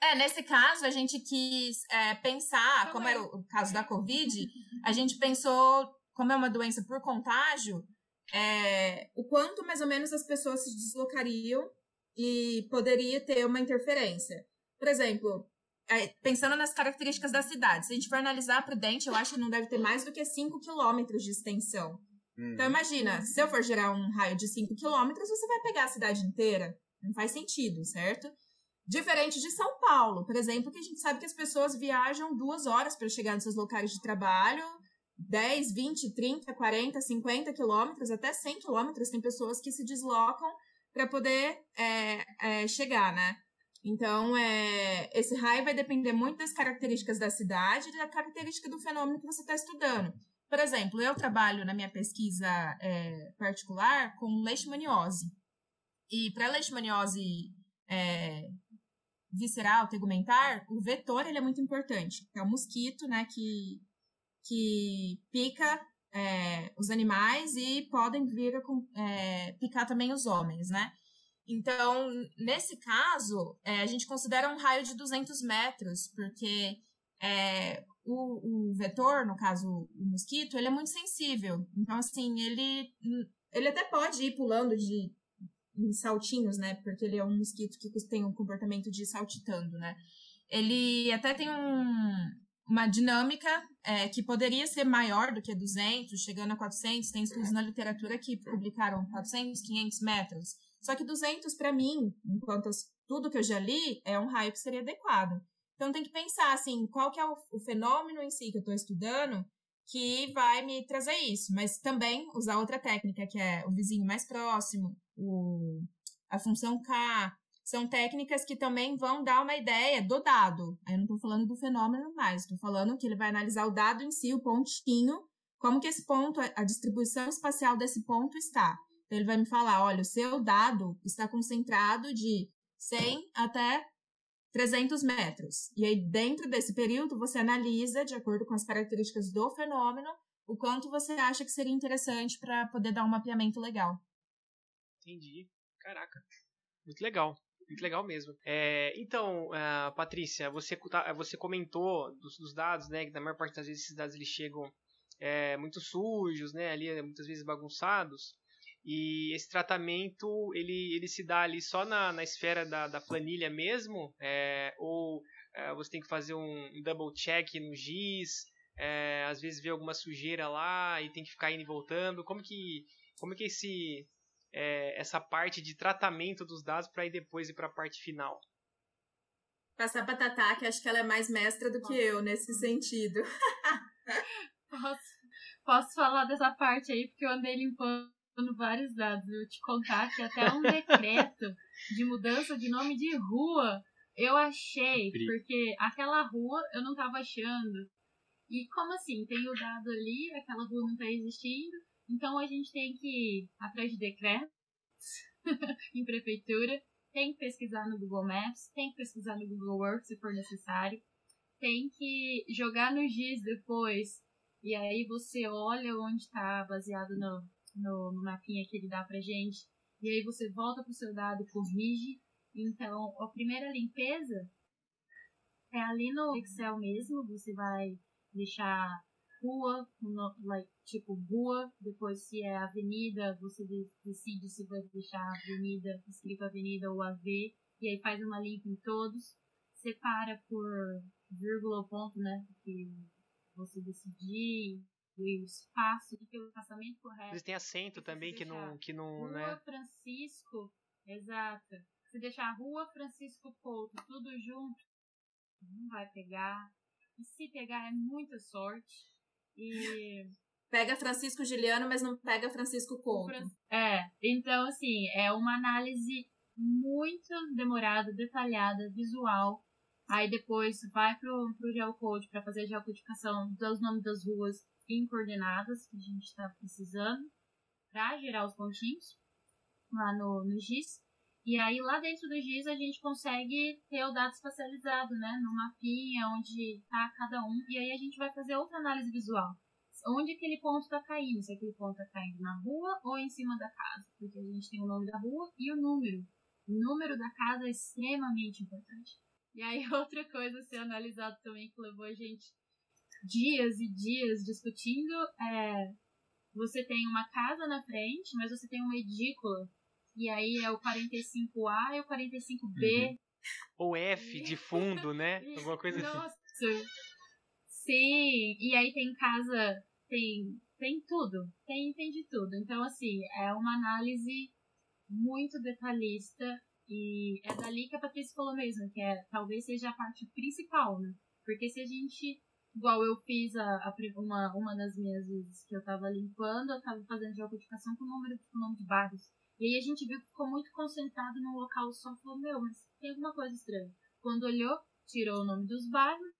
É, nesse caso, a gente quis é, pensar, como era o caso da Covid, a gente pensou, como é uma doença por contágio, é, o quanto mais ou menos as pessoas se deslocariam e poderia ter uma interferência. Por exemplo, é, pensando nas características da cidade, se a gente for analisar Prudente, eu acho que não deve ter mais do que 5 quilômetros de extensão. Hum. Então, imagina, se eu for gerar um raio de 5 quilômetros, você vai pegar a cidade inteira. Não faz sentido, certo? Diferente de São Paulo, por exemplo, que a gente sabe que as pessoas viajam duas horas para chegar nos seus locais de trabalho, 10, 20, 30, 40, 50 quilômetros, até 100 quilômetros. Tem pessoas que se deslocam para poder é, é, chegar, né? Então, é, esse raio vai depender muito das características da cidade e da característica do fenômeno que você está estudando. Por exemplo, eu trabalho na minha pesquisa é, particular com leishmaniose. E para leishmaniose é, visceral, tegumentar, o vetor ele é muito importante. É o mosquito né, que, que pica é, os animais e podem vir a é, picar também os homens, né? Então, nesse caso, é, a gente considera um raio de 200 metros, porque é, o, o, vetor, no caso o mosquito, ele é muito sensível. Então, assim, ele, ele até pode ir pulando de em saltinhos, né? Porque ele é um mosquito que tem um comportamento de saltitando, né? Ele até tem um, uma dinâmica é, que poderia ser maior do que 200, chegando a 400. Tem estudos na literatura que publicaram 400, 500 metros. Só que 200 para mim, enquanto tudo que eu já li, é um raio que seria adequado. Então tem que pensar assim, qual que é o, o fenômeno em si que eu estou estudando que vai me trazer isso, mas também usar outra técnica que é o vizinho mais próximo, o, a função K, são técnicas que também vão dar uma ideia do dado. Eu não estou falando do fenômeno mais, estou falando que ele vai analisar o dado em si, o pontinho, como que esse ponto, a distribuição espacial desse ponto está. Então, ele vai me falar, olha, o seu dado está concentrado de 100 até 300 metros. E aí, dentro desse período, você analisa, de acordo com as características do fenômeno, o quanto você acha que seria interessante para poder dar um mapeamento legal. Entendi. Caraca. Muito legal. Muito legal mesmo. É, então, uh, Patrícia, você, tá, você comentou dos, dos, dados, né? Que na maior parte das vezes esses dados eles chegam é, muito sujos, né? Ali muitas vezes bagunçados. E esse tratamento ele, ele se dá ali só na, na esfera da, da planilha mesmo? É, ou é, você tem que fazer um, um double check no GIS? É, às vezes vê alguma sujeira lá e tem que ficar indo e voltando. Como que, como que esse, é, essa parte de tratamento dos dados para ir depois ir para a parte final? Passar para Tatá, que acho que ela é mais mestra do que eu nesse sentido. posso, posso falar dessa parte aí, porque eu andei limpando vários dados. Eu te contar que até um decreto de mudança de nome de rua eu achei, porque aquela rua eu não tava achando. E como assim? Tem o dado ali, aquela rua não tá existindo, então a gente tem que ir atrás de decretos em prefeitura, tem que pesquisar no Google Maps, tem que pesquisar no Google Earth se for necessário, tem que jogar no GIS depois, e aí você olha onde está baseado no, no, mapinha que ele dá pra gente, e aí você volta pro seu dado e corrige. Então, a primeira limpeza é ali no Excel mesmo, você vai deixar rua, like, tipo rua, depois se é avenida, você decide se vai deixar avenida, escrito avenida ou AV, e aí faz uma limpa em todos, separa por vírgula ou ponto, né, que você decidir, espaço, que o espaçamento correto. Eles têm acento também que não, que não, rua né? Francisco, exato. Se deixar Rua Francisco Couto tudo junto, não vai pegar. E se pegar é muita sorte. E pega Francisco Juliano, mas não pega Francisco Couto. É, então assim, é uma análise muito demorada, detalhada, visual. Aí depois vai pro, pro geocode para fazer a geocodificação dos nomes das ruas em coordenadas que a gente está precisando para gerar os pontinhos lá no, no GIS. E aí lá dentro do GIS a gente consegue ter o dado espacializado, né? No mapinha onde está cada um. E aí a gente vai fazer outra análise visual. Onde aquele ponto está caindo, se aquele ponto está caindo na rua ou em cima da casa. Porque a gente tem o nome da rua e o número. O número da casa é extremamente importante. E aí outra coisa a ser analisado também que levou a gente dias e dias discutindo é você tem uma casa na frente, mas você tem uma edícula. E aí é o 45A e o 45B. Uhum. Ou F de fundo, né? Alguma coisa assim. Nossa. assim. Sim, e aí tem casa, tem, tem tudo, tem, tem de tudo. Então, assim, é uma análise muito detalhista e é dali que a Patrícia falou mesmo, que é, talvez seja a parte principal, né? Porque se a gente Igual eu fiz a, a, uma, uma das minhas vezes que eu tava limpando, eu tava fazendo geocodificação com o número com o nome de bairros. E aí a gente viu que ficou muito concentrado num local só e falou, meu, mas tem alguma coisa estranha. Quando olhou, tirou o nome dos bairros,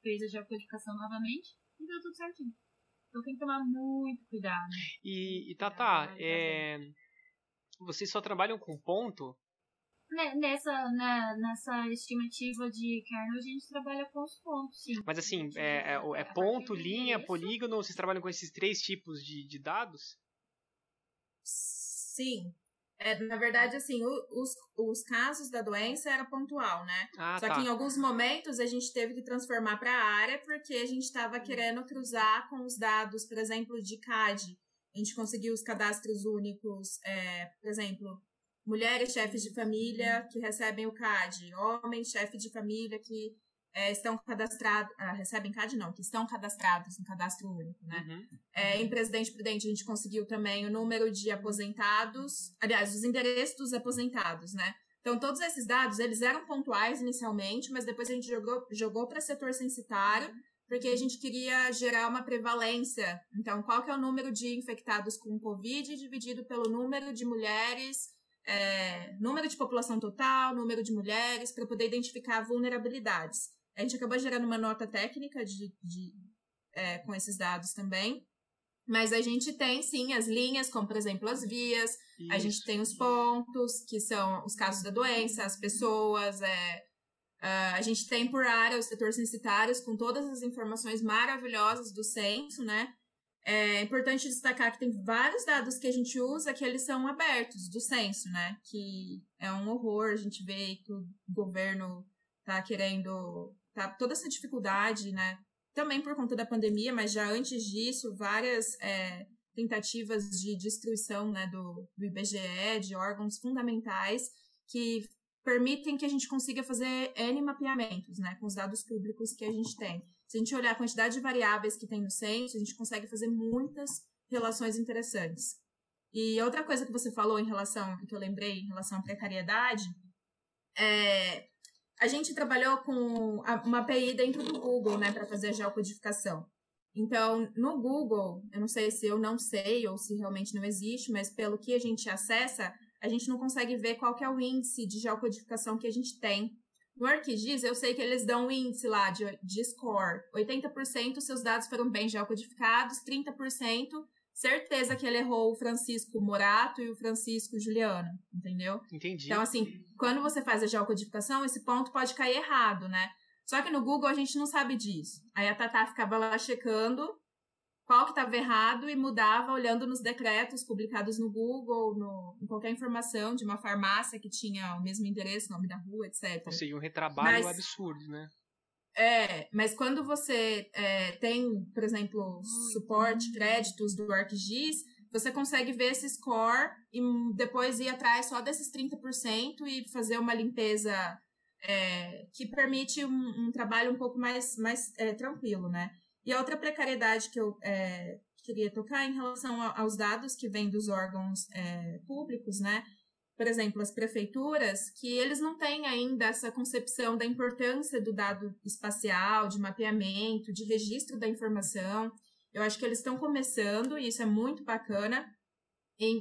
fez a geocodificação novamente e deu tudo certinho. Então tem que tomar muito cuidado. E, e Tata, é, vocês só trabalham com ponto? Né, nessa, né, nessa estimativa de kernel, a gente trabalha com os pontos, sim. Mas assim, é, é, é ponto, linha, polígono, vocês trabalham com esses três tipos de, de dados? Sim. É, na verdade, assim, os, os casos da doença era pontual, né? Ah, Só tá. que em alguns momentos a gente teve que transformar para a área porque a gente estava querendo cruzar com os dados, por exemplo, de CAD. A gente conseguiu os cadastros únicos, é, por exemplo, mulheres chefes de família que recebem o CAD, homens chefes de família que é, estão cadastrados, ah, recebem CAD não, que estão cadastrados no cadastro único, né? Uhum. É, em Presidente Prudente a gente conseguiu também o número de aposentados, aliás, os endereços dos aposentados, né? Então, todos esses dados, eles eram pontuais inicialmente, mas depois a gente jogou, jogou para setor censitário, porque a gente queria gerar uma prevalência. Então, qual que é o número de infectados com Covid dividido pelo número de mulheres é, número de população total, número de mulheres, para poder identificar vulnerabilidades. A gente acabou gerando uma nota técnica de, de é, com esses dados também. Mas a gente tem sim as linhas, como por exemplo as vias, Isso. a gente tem os pontos, que são os casos da doença, as pessoas, é, uh, a gente tem por área os setores censitários com todas as informações maravilhosas do censo, né? É importante destacar que tem vários dados que a gente usa que eles são abertos do censo, né? Que é um horror, a gente vê que o governo tá querendo. Tá, toda essa dificuldade, né? Também por conta da pandemia, mas já antes disso, várias é, tentativas de destruição né, do, do IBGE, de órgãos fundamentais que permitem que a gente consiga fazer N mapeamentos, né, com os dados públicos que a gente tem. Se a gente olhar a quantidade de variáveis que tem no censo, a gente consegue fazer muitas relações interessantes. E outra coisa que você falou em relação, que eu lembrei em relação à precariedade, é, a gente trabalhou com uma API dentro do Google, né, para fazer a geocodificação. Então, no Google, eu não sei se eu não sei ou se realmente não existe, mas pelo que a gente acessa, a gente não consegue ver qual é o índice de geocodificação que a gente tem. No ArcGIS, eu sei que eles dão um índice lá de, de score. 80% seus dados foram bem geocodificados, 30% certeza que ele errou o Francisco Morato e o Francisco Juliano, entendeu? Entendi. Então, assim, quando você faz a geocodificação, esse ponto pode cair errado, né? Só que no Google a gente não sabe disso. Aí a Tatá ficava lá checando qual que estava errado e mudava olhando nos decretos publicados no Google, no, em qualquer informação de uma farmácia que tinha o mesmo endereço, nome da rua, etc. Ou seja, um retrabalho Mas, absurdo, né? É, mas quando você é, tem, por exemplo, suporte, créditos do ArcGIS, você consegue ver esse score e depois ir atrás só desses 30% e fazer uma limpeza é, que permite um, um, trabalho um pouco mais, mais é, tranquilo, né? E a outra precariedade que eu é, queria tocar em relação aos dados que vêm dos órgãos é, públicos, né? por exemplo, as prefeituras, que eles não têm ainda essa concepção da importância do dado espacial, de mapeamento, de registro da informação. Eu acho que eles estão começando e isso é muito bacana.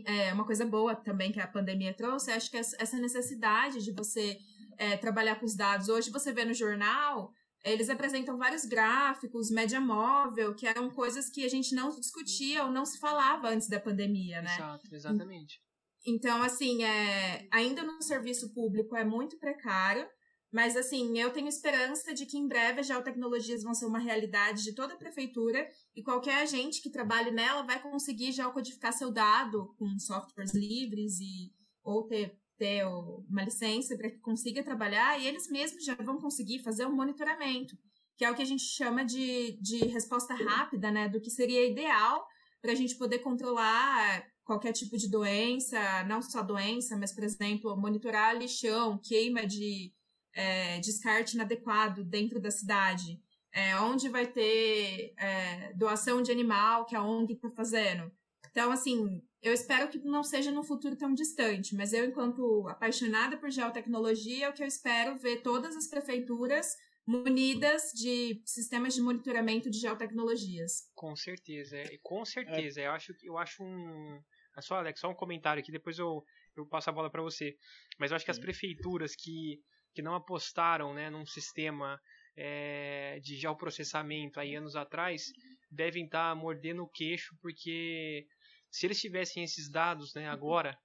É uma coisa boa também que a pandemia trouxe, acho que essa necessidade de você é, trabalhar com os dados. Hoje você vê no jornal, eles apresentam vários gráficos, média móvel, que eram coisas que a gente não discutia ou não se falava antes da pandemia, né? Exato, exatamente. Então, assim, é, ainda no serviço público é muito precário, mas, assim, eu tenho esperança de que em breve as geotecnologias vão ser uma realidade de toda a prefeitura e qualquer agente que trabalhe nela vai conseguir geocodificar seu dado com softwares livres e ou ter, ter uma licença para que consiga trabalhar e eles mesmos já vão conseguir fazer um monitoramento, que é o que a gente chama de, de resposta rápida, né, do que seria ideal para a gente poder controlar qualquer tipo de doença, não só doença, mas, por exemplo, monitorar lixão, queima de é, descarte inadequado dentro da cidade, é, onde vai ter é, doação de animal que a ONG está fazendo. Então, assim, eu espero que não seja no futuro tão distante, mas eu, enquanto apaixonada por geotecnologia, é o que eu espero ver todas as prefeituras munidas de sistemas de monitoramento de geotecnologias. Com certeza, com certeza. Eu acho, eu acho um, é só, Alex, só um comentário aqui, depois eu, eu passo a bola para você. Mas eu acho que as prefeituras que, que não apostaram né, num sistema é, de geoprocessamento aí anos atrás devem estar tá mordendo o queixo, porque se eles tivessem esses dados né, agora,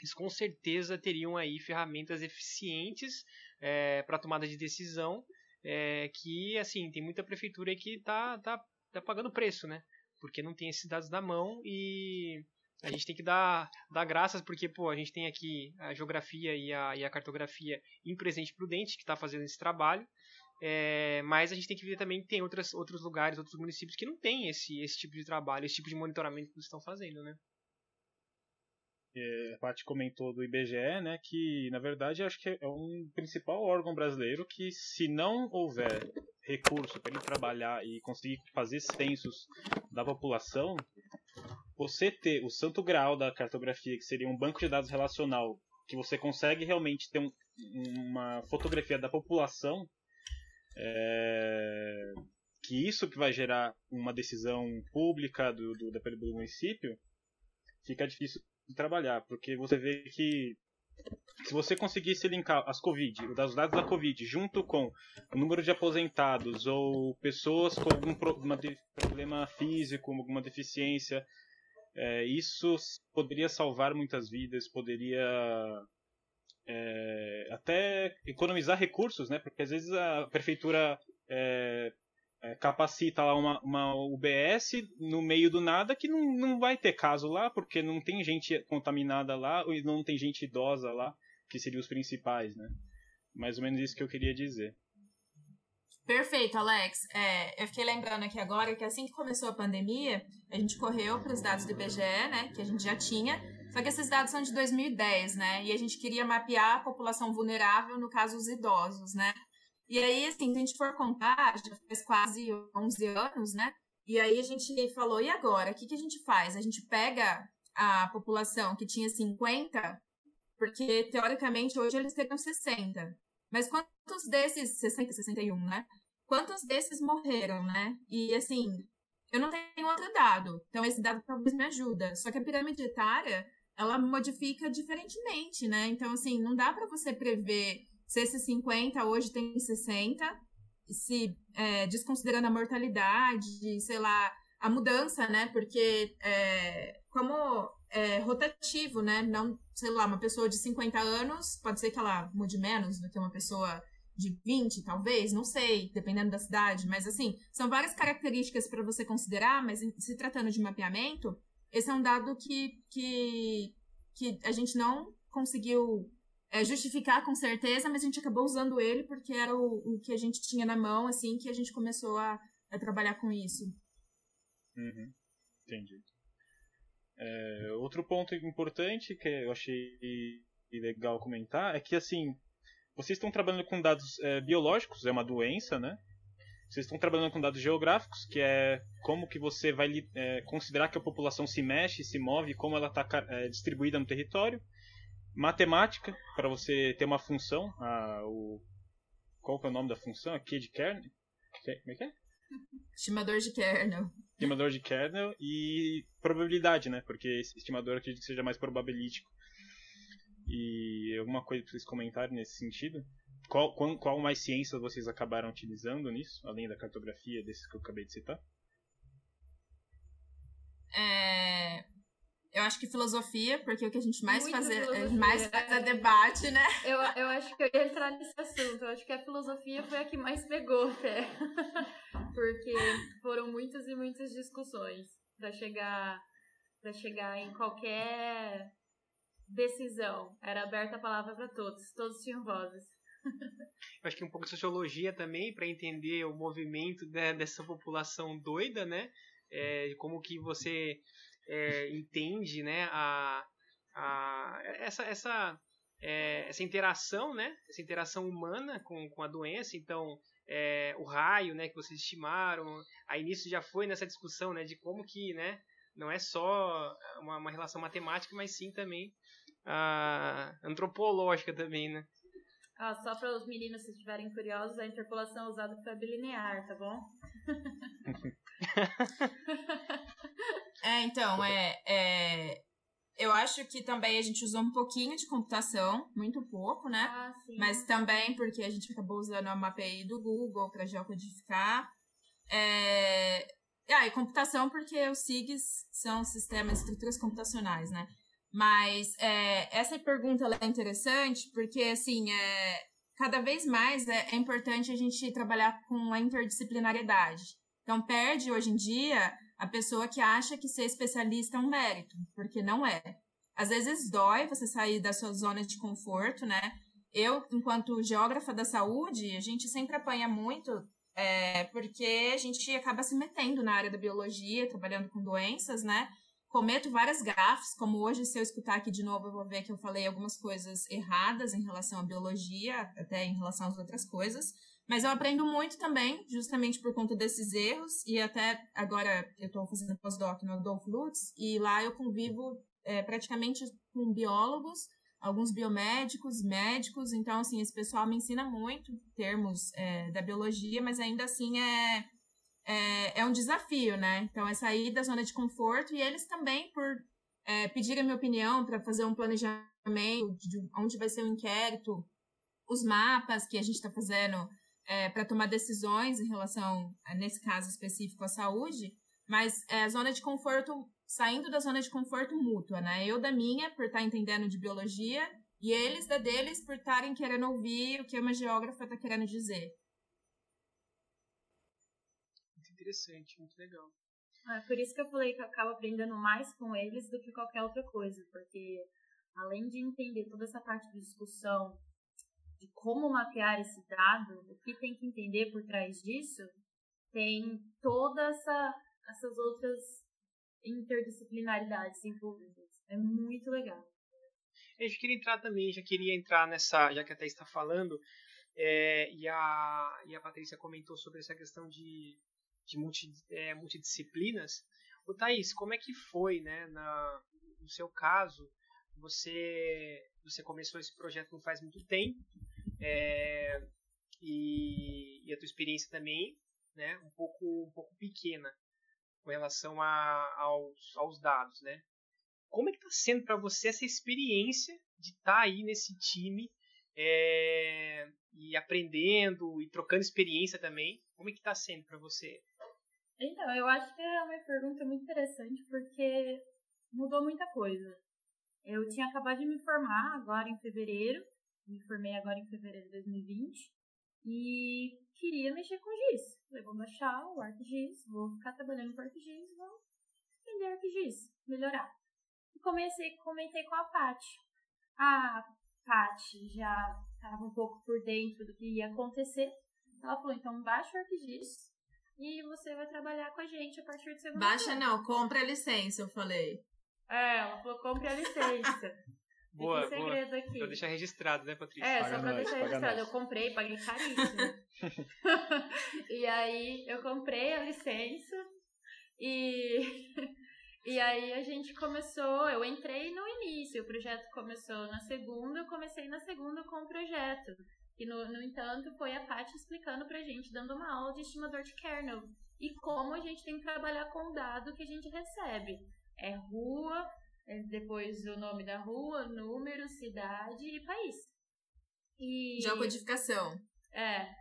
eles com certeza teriam aí ferramentas eficientes é, para tomada de decisão, é, que assim tem muita prefeitura que está tá, tá pagando preço, né? Porque não tem esses dados na mão e a gente tem que dar, dar graças porque pô, a gente tem aqui a geografia e a, e a cartografia em Presente Prudente que está fazendo esse trabalho. É, mas a gente tem que ver também que tem outras, outros lugares, outros municípios que não têm esse, esse tipo de trabalho, esse tipo de monitoramento que eles estão fazendo, né? É, a Paty comentou do IBGE, né, que na verdade acho que é um principal órgão brasileiro que se não houver recurso para ele trabalhar e conseguir fazer censos da população, você ter o santo grau da cartografia, que seria um banco de dados relacional, que você consegue realmente ter um, uma fotografia da população, é, que isso que vai gerar uma decisão pública do, do, do município, fica difícil de trabalhar, porque você vê que se você conseguisse linkar as Covid, os dados da Covid, junto com o número de aposentados ou pessoas com algum problema físico, alguma deficiência, é, isso poderia salvar muitas vidas, poderia é, até economizar recursos, né? Porque às vezes a prefeitura é, é, capacita lá uma, uma UBS no meio do nada que não, não vai ter caso lá, porque não tem gente contaminada lá e não tem gente idosa lá, que seriam os principais, né? Mais ou menos isso que eu queria dizer. Perfeito, Alex. É, eu fiquei lembrando aqui agora que assim que começou a pandemia, a gente correu para os dados do IBGE, né, que a gente já tinha, só que esses dados são de 2010, né, e a gente queria mapear a população vulnerável, no caso os idosos, né. E aí, assim, se a gente for contar, já faz quase 11 anos, né, e aí a gente falou, e agora? O que, que a gente faz? A gente pega a população que tinha 50, porque teoricamente hoje eles teriam 60. Mas quantos desses, 60, 61, né? Quantos desses morreram, né? E assim, eu não tenho outro dado. Então esse dado talvez me ajuda. Só que a pirâmide etária, ela modifica diferentemente, né? Então assim, não dá para você prever se esses 50 hoje tem 60, se é, desconsiderando a mortalidade, sei lá, a mudança, né? Porque é, como é rotativo, né? Não, sei lá, uma pessoa de 50 anos, pode ser que ela mude menos do que uma pessoa de 20, talvez, não sei, dependendo da cidade, mas assim, são várias características para você considerar, mas se tratando de mapeamento, esse é um dado que, que, que a gente não conseguiu é, justificar com certeza, mas a gente acabou usando ele porque era o, o que a gente tinha na mão, assim, que a gente começou a, a trabalhar com isso. Uhum. Entendi. É, outro ponto importante que eu achei legal comentar é que, assim, vocês estão trabalhando com dados é, biológicos, é uma doença, né? Vocês estão trabalhando com dados geográficos, que é como que você vai é, considerar que a população se mexe, se move, como ela está é, distribuída no território. Matemática, para você ter uma função, a, o, qual que é o nome da função? Aqui de kernel? Como é que é? Estimador de kernel. Estimador de kernel e probabilidade, né? Porque esse estimador acredito que seja mais probabilístico. E alguma coisa para vocês comentarem nesse sentido? Qual, qual, qual mais ciências vocês acabaram utilizando nisso, além da cartografia desses que eu acabei de citar? É, eu acho que filosofia, porque o que a gente mais, faz, mais faz é debate, né? Eu, eu acho que eu ia entrar nesse assunto. Eu acho que a filosofia foi a que mais pegou até. porque foram muitas e muitas discussões para chegar para chegar em qualquer decisão. Era aberta a palavra para todos, todos tinham vozes. Eu acho que um pouco de sociologia também para entender o movimento né, dessa população doida, né? É, como que você é, entende, né? A, a essa essa é, essa interação, né? Essa interação humana com, com a doença. Então, é, o raio, né? Que vocês estimaram. Aí nisso já foi nessa discussão, né? De como que, né? Não é só uma, uma relação matemática, mas sim também a antropológica também, né? Ah, só para os meninos, se estiverem curiosos, a interpolação usada foi bilinear, tá bom? é, então, é, é, eu acho que também a gente usou um pouquinho de computação, muito pouco, né? Ah, sim. Mas também porque a gente acabou usando a API do Google para geocodificar. É, ah, e computação porque os SIGs são sistemas, estruturas computacionais, né? Mas é, essa pergunta é interessante porque, assim, é, cada vez mais é, é importante a gente trabalhar com a interdisciplinariedade. Então, perde hoje em dia a pessoa que acha que ser especialista é um mérito, porque não é. Às vezes dói você sair da sua zona de conforto, né? Eu, enquanto geógrafa da saúde, a gente sempre apanha muito é, porque a gente acaba se metendo na área da biologia, trabalhando com doenças, né? Cometo várias gafes, como hoje, se eu escutar aqui de novo, eu vou ver que eu falei algumas coisas erradas em relação à biologia, até em relação às outras coisas. Mas eu aprendo muito também, justamente por conta desses erros, e até agora eu estou fazendo pós-doc no Adolfo Lutz, e lá eu convivo é, praticamente com biólogos, alguns biomédicos, médicos, então, assim, esse pessoal me ensina muito termos é, da biologia, mas ainda assim é é, é um desafio, né? Então, é sair da zona de conforto e eles também, por é, pedir a minha opinião para fazer um planejamento de onde vai ser o inquérito, os mapas que a gente está fazendo é, para tomar decisões em relação, nesse caso específico, à saúde, mas é a zona de conforto, saindo da zona de conforto mútua, né? Eu da minha, por estar tá entendendo de biologia, e eles da deles, por estarem querendo ouvir o que uma geógrafa está querendo dizer. Muito interessante, muito legal. É por isso que eu falei que eu acabo aprendendo mais com eles do que qualquer outra coisa, porque além de entender toda essa parte de discussão de como mapear esse dado, o que tem que entender por trás disso, tem toda essa essas outras interdisciplinaridades envolvidas. É muito legal. Eu já queria entrar também, já queria entrar nessa, já que a Thaís está falando, é, e, a, e a Patrícia comentou sobre essa questão de, de multi, é, multidisciplinas. O Thaís, como é que foi, né, na, no seu caso, você, você começou esse projeto não faz muito tempo, é, e, e, a tua experiência também, né, um pouco, um pouco pequena com relação a, aos, aos dados, né? Como é que está sendo para você essa experiência de estar tá aí nesse time é, e aprendendo e trocando experiência também? Como é que está sendo para você? Então, eu acho que é uma pergunta muito interessante porque mudou muita coisa. Eu tinha acabado de me formar agora em fevereiro, me formei agora em fevereiro de 2020 e queria mexer com GIS. Falei, vou baixar o ArcGIS, vou ficar trabalhando com ArcGIS, vou aprender ArcGIS, melhorar. E comecei, comentei com a Paty. A Paty já estava um pouco por dentro do que ia acontecer. Ela falou, então baixa o ArcGIS e você vai trabalhar com a gente a partir de segunda Baixa não, compra a licença, eu falei. É, ela falou, compre a licença. Boa, segredo boa. aqui. Pra deixar registrado, né, Patrícia? É, paga só pra nós, deixar registrado. Nós. Eu comprei, paguei caríssimo. e aí, eu comprei a licença e... E aí a gente começou, eu entrei no início, o projeto começou na segunda, eu comecei na segunda com o projeto. E no, no entanto, foi a Paty explicando pra gente, dando uma aula de estimador de kernel. E como a gente tem que trabalhar com o dado que a gente recebe. É rua, é depois o nome da rua, número, cidade e país. E... Geocodificação. É.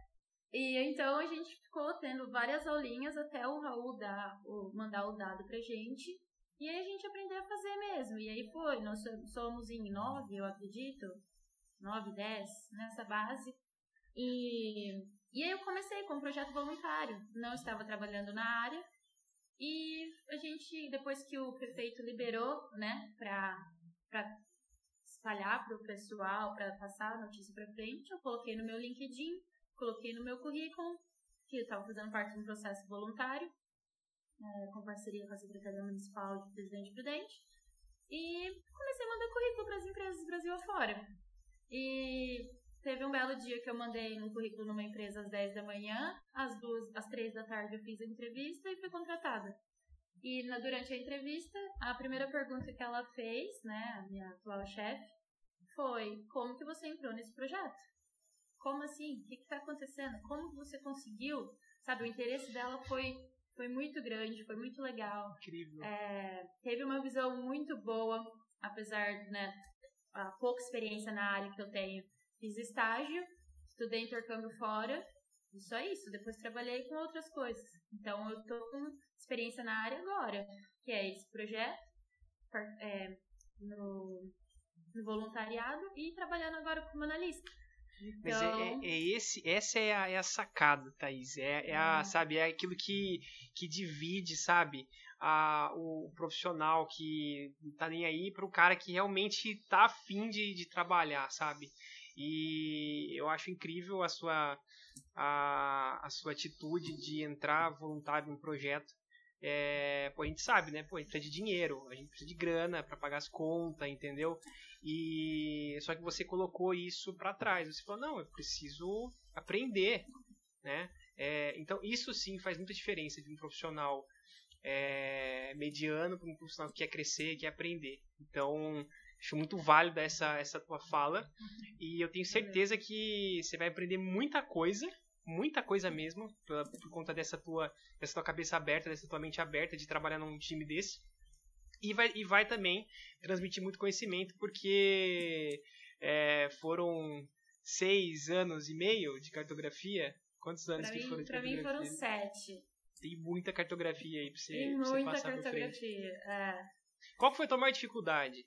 E então a gente ficou tendo várias aulinhas até o Raul dar, o, mandar o dado pra gente. E aí a gente aprendeu a fazer mesmo. E aí foi, nós somos em nove, eu acredito. Nove, dez, nessa base. E, e aí eu comecei com um projeto voluntário. Não estava trabalhando na área, e a gente, depois que o prefeito liberou, né, para espalhar para o pessoal, para passar a notícia para frente, eu coloquei no meu LinkedIn, coloquei no meu currículo, que eu estava fazendo parte de um processo voluntário, é, com parceria com a Secretaria Municipal de Presidente Prudente, e comecei a mandar currículo para as empresas do Brasil afora. E Teve um belo dia que eu mandei um currículo numa empresa às 10 da manhã, às duas, às 3 da tarde eu fiz a entrevista e fui contratada. E na, durante a entrevista, a primeira pergunta que ela fez, né, a minha atual chefe, foi: como que você entrou nesse projeto? Como assim? O que está acontecendo? Como você conseguiu? Sabe, o interesse dela foi foi muito grande, foi muito legal. Incrível. É, teve uma visão muito boa, apesar né, a pouca experiência na área que eu tenho Fiz estágio, estudei intercâmbio fora, e só isso. Depois trabalhei com outras coisas. Então eu tô com experiência na área agora, que é esse projeto é, no, no, voluntariado e trabalhando agora como analista. Mas é, é, então... é, é, esse, essa é a, é a sacada, Thaís. É, é a, sabe, é aquilo que, que divide, sabe, a, o profissional que não tá nem aí para o cara que realmente tá afim de, de trabalhar, sabe? E eu acho incrível a sua, a, a sua atitude de entrar voluntário num projeto. É, pô, a gente sabe, né? Pô, a gente precisa de dinheiro, a gente precisa de grana para pagar as contas, entendeu? E só que você colocou isso para trás. Você falou, não, eu preciso aprender, né? É, então isso sim faz muita diferença de um profissional é, mediano para um profissional que quer crescer, quer aprender. Então Acho muito válida essa, essa tua fala. E eu tenho certeza que você vai aprender muita coisa, muita coisa mesmo, por, por conta dessa tua, dessa tua cabeça aberta, dessa tua mente aberta de trabalhar num time desse. E vai, e vai também transmitir muito conhecimento, porque é, foram seis anos e meio de cartografia. Quantos anos Pra que mim, foram de pra mim foram sete. Tem muita cartografia aí pra você, Tem pra você muita passar por frente. cartografia. É. Qual foi a tua maior dificuldade?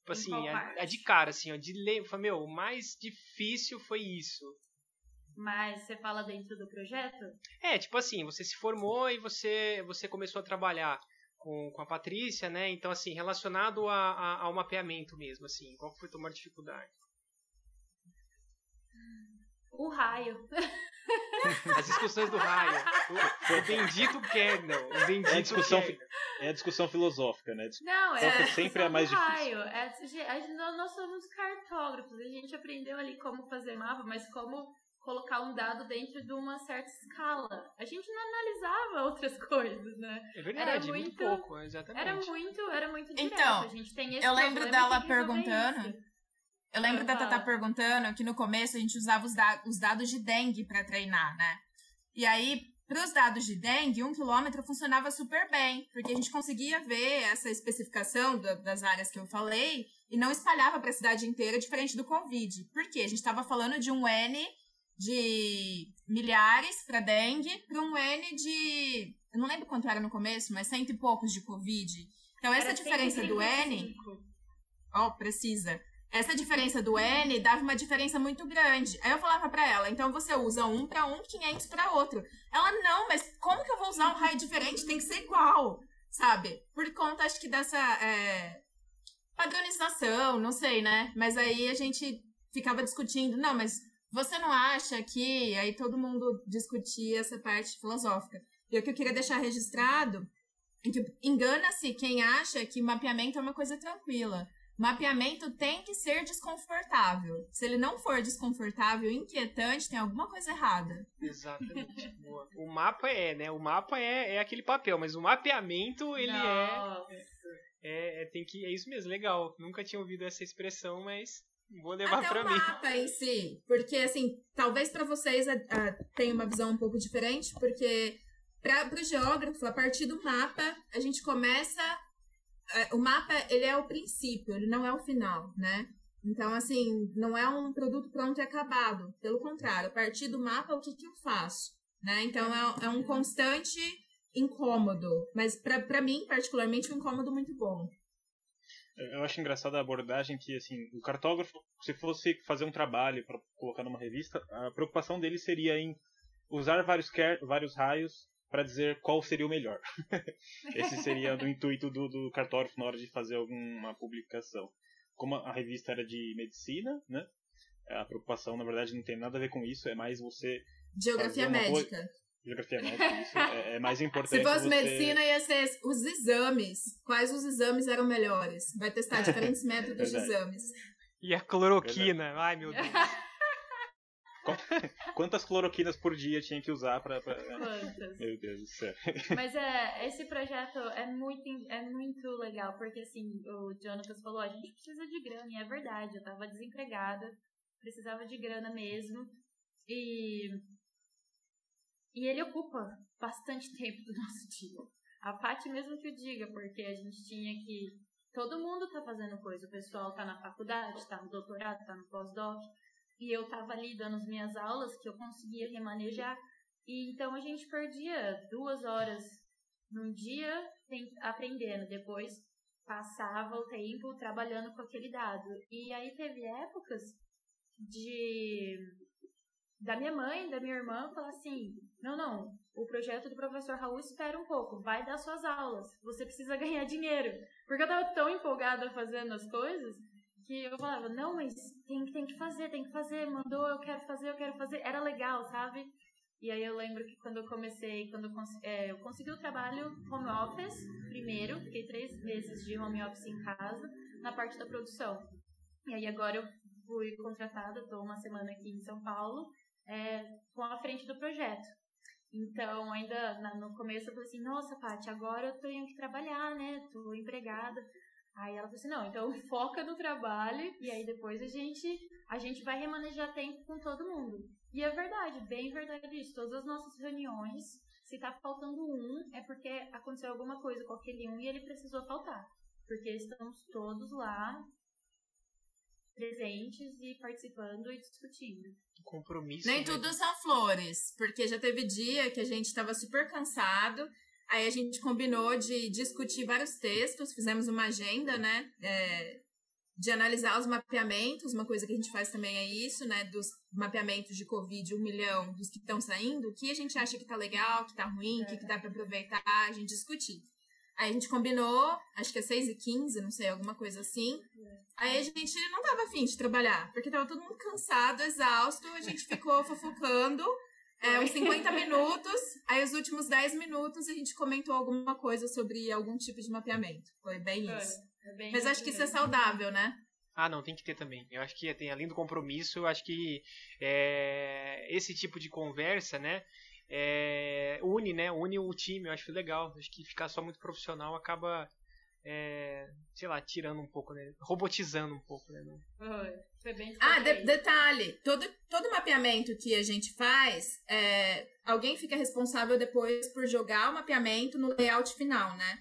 Tipo assim, a, a de cara, assim, ó, de ler. Meu, o mais difícil foi isso. Mas você fala dentro do projeto? É, tipo assim, você se formou e você, você começou a trabalhar com, com a Patrícia, né? Então, assim, relacionado a, a- ao mapeamento mesmo, assim, qual foi a tua maior dificuldade? O raio. As discussões do raio. O, o bendito kernel. O bendito É a discussão kernel. É a discussão filosófica, né? Não, que é sempre é a discussão mais difícil? raio. É, a gente- nós somos cartógrafos. A gente aprendeu ali como fazer mapa, mas como colocar um dado dentro de uma certa escala. A gente não analisava outras coisas, né? É verdade, Era muito, muito- pouco, exatamente. Era muito, era muito direto. Então, a gente tem esse eu lembro dela perguntando. isso. Eu lembro da Tata perguntando que no começo a gente usava os, da- os dados de dengue para treinar, né? E aí, para os dados de dengue, um quilômetro funcionava super bem, porque a gente conseguia ver essa especificação da- das áreas que eu falei e não espalhava para a cidade inteira, diferente do Covid. Por quê? A gente estava falando de um N de milhares para dengue para um N de. Eu não lembro quanto era no começo, mas cento e poucos de Covid. Então, essa Era diferença do N. 135. Ó, precisa. Essa diferença do N dava uma diferença muito grande. Aí eu falava pra ela, então você usa um pra um, 500 pra outro. Ela, não, mas como que eu vou usar um raio diferente? Tem que ser igual, sabe? Por conta, acho que dessa é, padronização, não sei, né? Mas aí a gente ficava discutindo, não, mas você não acha que... Aí todo mundo discutia essa parte filosófica. E o que eu queria deixar registrado é que engana-se quem acha que mapeamento é uma coisa tranquila. Mapeamento tem que ser desconfortável. Se ele não for desconfortável, inquietante, tem alguma coisa errada. Exatamente. Boa. O mapa é, né? O mapa é, é aquele papel, mas o mapeamento, ele é, é, é- Tem que. É isso mesmo, legal. Nunca tinha ouvido essa expressão, mas vou levar Até pra o mim. mapa em si. Porque, assim, talvez pra vocês ah, ah, tenha uma visão um pouco diferente, porque para o geógrafo, a partir do mapa, a gente começa. Ah, o mapa, ele é o princípio, ele não é o final, né? Então, assim, não é um produto pronto e acabado. Pelo contrário, a partir do mapa, o que, que eu faço? Né? Então, é, é um constante incômodo. Mas, pra mim, particularmente, um incômodo muito bom. Eu acho engraçada a abordagem que, assim, o cartógrafo, se fosse fazer um trabalho para colocar numa revista, a preocupação dele seria em usar vários, vários raios para dizer qual seria o melhor. Esse seria o intuito do, do cartógrafo na hora de fazer alguma publicação. Como a revista era de medicina, né? A preocupação, na verdade, não tem nada a ver com isso, é mais você. Geografia médica. Geografia médica, isso é, é mais importante. Se fosse você... medicina, ia ser os exames. Quais os exames eram melhores? Vai testar diferentes métodos de Verdade. exames. E a cloroquina. Ai, meu Deus. Quantas cloroquinas por dia tinha que usar pra. pra- Quantas? Meu Deus do céu. Mas é, esse projeto é muito, é muito legal, porque assim, o Jonathan falou, a gente precisa de grana, e é verdade, eu tava desempregada, precisava de grana mesmo, e, e ele ocupa bastante tempo do nosso dia. A Paty mesmo que o diga, porque a gente tinha que. Todo mundo tá fazendo coisa, o pessoal tá na faculdade, tá no doutorado, tá no pós-doc, e eu tava ali dando as minhas aulas que eu conseguia remanejar. E então a gente perdia duas horas num dia aprendendo, depois passava o tempo trabalhando com aquele dado. E aí teve épocas de da minha mãe, da minha irmã, falar assim: não, não, o projeto do professor Raul espera um pouco, vai dar suas aulas, você precisa ganhar dinheiro. Porque eu tava tão empolgada fazendo as coisas que eu falava: não, mas tem, tem que fazer, tem que fazer, mandou, eu quero fazer, eu quero fazer. Era legal, sabe? E aí eu lembro que quando eu comecei, quando eu, é, eu consegui o trabalho home office primeiro, fiquei três meses de home office em casa, na parte da produção. E aí agora eu fui contratada, estou uma semana aqui em São Paulo, é, com a frente do projeto. Então, ainda no começo eu falei assim, nossa, Paty, agora eu tenho que trabalhar, né? Tô empregada. Aí ela falou assim, não, então foca no trabalho e aí depois a gente, a gente vai remanejar tempo com todo mundo. E é verdade, bem verdade isso. Todas as nossas reuniões, se tá faltando um, é porque aconteceu alguma coisa com aquele um e ele precisou faltar. Porque estamos todos lá presentes e participando e discutindo. Compromisso. Nem né? tudo são flores, porque já teve dia que a gente estava super cansado, aí a gente combinou de discutir vários textos, fizemos uma agenda, né? é, de analisar os mapeamentos, uma coisa que a gente faz também é isso, né? Dos mapeamentos de Covid, um milhão dos que estão saindo, o que a gente acha que tá legal, que tá ruim, o que, que dá para aproveitar, a gente discutir. Aí a gente combinou, acho que é 6 e 15, não sei, alguma coisa assim. Aí a gente não tava afim de trabalhar, porque tava todo mundo cansado, exausto, a gente ficou fofocando é, uns 50 minutos, aí os últimos 10 minutos a gente comentou alguma coisa sobre algum tipo de mapeamento. Foi bem isso. É bem Mas acho que isso é saudável, né? Ah, não, tem que ter também. Eu acho que tem, além do compromisso, eu acho que é, esse tipo de conversa, né, é, une, né, une o time, eu acho legal. Acho que ficar só muito profissional acaba, é, sei lá, tirando um pouco, né, robotizando um pouco, né. Foi, bem Ah, de- detalhe: todo, todo mapeamento que a gente faz, é, alguém fica responsável depois por jogar o mapeamento no layout final, né?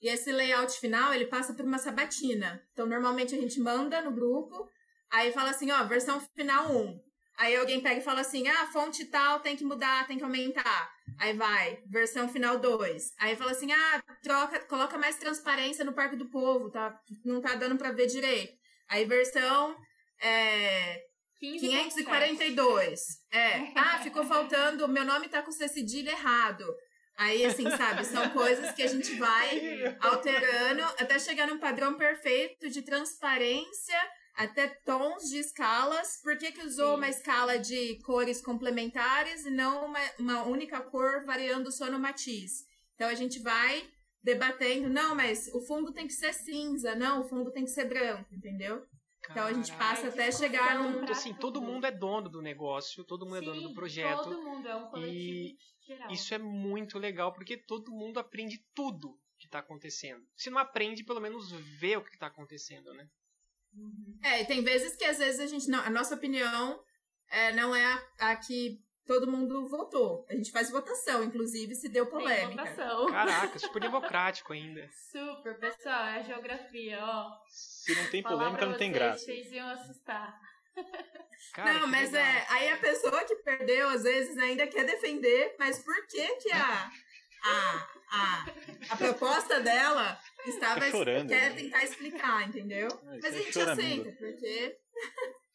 E esse layout final, ele passa por uma sabatina. Então, normalmente a gente manda no grupo, aí fala assim, ó, versão final 1. Aí alguém pega e fala assim, ah, fonte tal tem que mudar, tem que aumentar. Aí vai, versão final 2. Aí fala assim, ah, troca, coloca mais transparência no Parque do Povo, tá? Não tá dando pra ver direito. Aí versão é, 15.7. 542. É. Ah, ficou faltando. Meu nome tá com C cedilha errado. Aí, assim, sabe? São coisas que a gente vai alterando até chegar num padrão perfeito de transparência, até tons de escalas. Por que, que usou Sim. uma escala de cores complementares e não uma, uma única cor variando só no matiz? Então a gente vai debatendo, não, mas o fundo tem que ser cinza, não, o fundo tem que ser branco, entendeu? Então a gente passa até chegar num. assim, todo mundo é dono do negócio, todo mundo é dono do Sim, projeto. Todo mundo é um coletivo E geral. Isso é muito legal, porque todo mundo aprende tudo que está acontecendo. Se não aprende, pelo menos vê o que está acontecendo, né? Uhum. É, e tem vezes que às vezes a gente não. A nossa opinião é, não é a, a que todo mundo votou. A gente faz votação, inclusive, se deu Tem polêmica. votação. Caraca, super democrático ainda. Super, pessoal, é a geografia, ó. Se não tem Falar polêmica, pra não tem vocês, graça. Vocês iam assustar. Cara, não, mas legal. é. Aí a pessoa que perdeu, às vezes, ainda quer defender, mas por que que a. A, a, a proposta dela estava. Tá chorando, quer né? tentar explicar, entendeu? Ah, isso Mas a é gente choramingo. aceita, porque.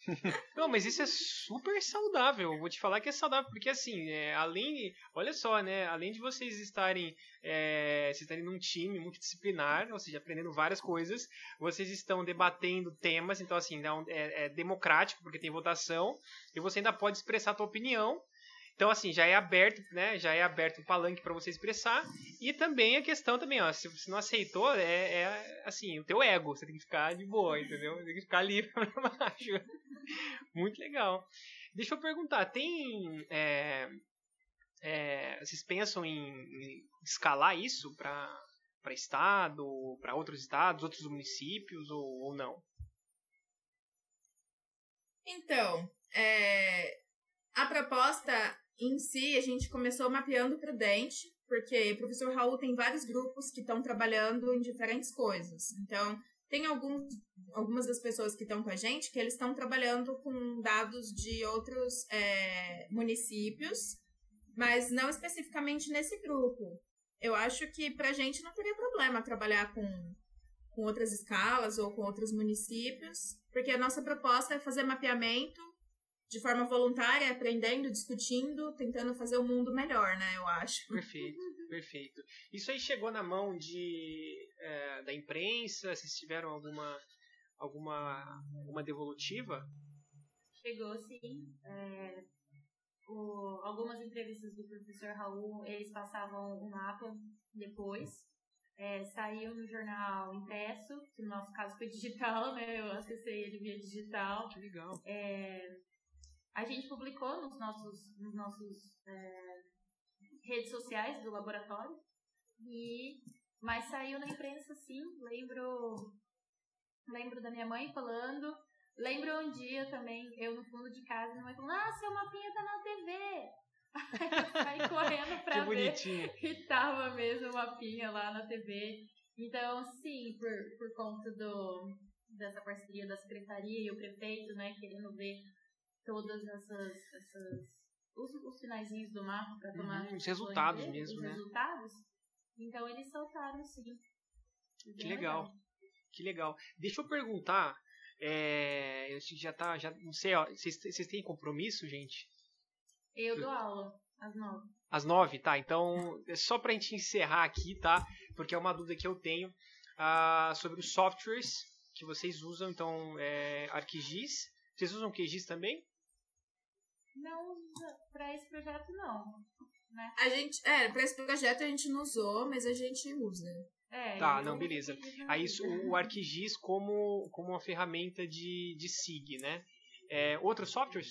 Não, mas isso é super saudável. Eu Vou te falar que é saudável, porque assim, é, além. Olha só, né? Além de vocês estarem. É, vocês estarem num time multidisciplinar, ou seja, aprendendo várias coisas, vocês estão debatendo temas, então assim, é, é democrático, porque tem votação, e você ainda pode expressar a tua opinião. Então, assim, já é aberto, né? Já é aberto um palanque para você expressar. E também a questão também, ó, se você não aceitou, é, é, assim, o teu ego. Você tem que ficar de boa, entendeu? Tem que ficar livre pra baixo. Muito legal. Deixa eu perguntar, tem. é, é, vocês pensam em, em escalar isso para para estado, para outros estados, outros municípios ou, ou não? Então, é, a proposta em si, a gente começou mapeando prudente, porque o professor Raul tem vários grupos que estão trabalhando em diferentes coisas. Então, tem alguns, algumas das pessoas que estão com a gente que eles estão trabalhando com dados de outros é, municípios, mas não especificamente nesse grupo. Eu acho que pra gente não teria problema trabalhar com, com outras escalas ou com outros municípios, porque a nossa proposta é fazer mapeamento de forma voluntária, aprendendo, discutindo, tentando fazer o mundo melhor, né? Eu acho. Perfeito, perfeito. Isso aí chegou na mão de é, da imprensa? Vocês tiveram alguma alguma alguma devolutiva? Chegou, sim. É, o- algumas entrevistas do professor Raul, eles passavam o mapa depois. É, saiu no jornal impresso, que no nosso caso foi digital, né? Eu acessei ele via digital. Que legal. É, a gente publicou nos nossos, nos nossos é, redes sociais do laboratório, e, mas saiu na imprensa sim. Lembro, lembro da minha mãe falando. Lembro um dia também, eu no fundo de casa, minha mãe falando: Ah, seu mapinha tá na TV! Aí correndo pra Tipo bonitinho. E tava mesmo uma mapinha lá na TV. Então, sim, por, por conta do, dessa parceria da secretaria e o prefeito, né, querendo ver todas essas, essas os, os finaizinhos do mapa para tomar Uhum, os resultados ver, mesmo, os né? resultados. Então eles soltaram sim. Que Bem legal. Que legal. Deixa eu perguntar. É, eu já tá, já não sei, ó, vocês, vocês têm compromisso, gente? Eu dou aula às nove. Às nove, tá? Então, é só pra gente encerrar aqui, tá? Porque é uma dúvida que eu tenho ah, sobre os softwares que vocês usam. Então, é, ArcGIS. Vocês usam QGIS também? Não usa pra esse projeto não. A gente, é, pra esse projeto a gente não usou, mas a gente usa. É, Tá, não, beleza. Aí isso, o ArcGIS como, como uma ferramenta de, de SIG, né? É, outros softwares?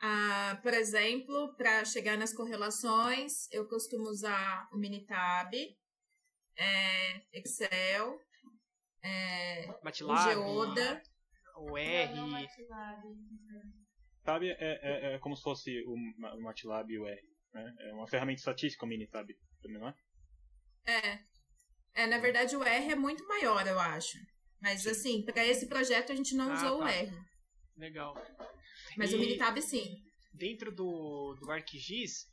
Ah, por exemplo, para chegar nas correlações, eu costumo usar o Minitab, é, Excel, é, o MATLAB, Geoda. o R. Sabe, é, é, é como se fosse o, Ma- o MATLAB e o R. Né? É uma ferramenta estatística o Minitab, também não é? É, é, na verdade o R é muito maior, eu acho. Mas assim, para esse projeto a gente não Ah, usou o tá. R. Legal. Mas E- o Minitab sim. dentro do, do ArcGIS,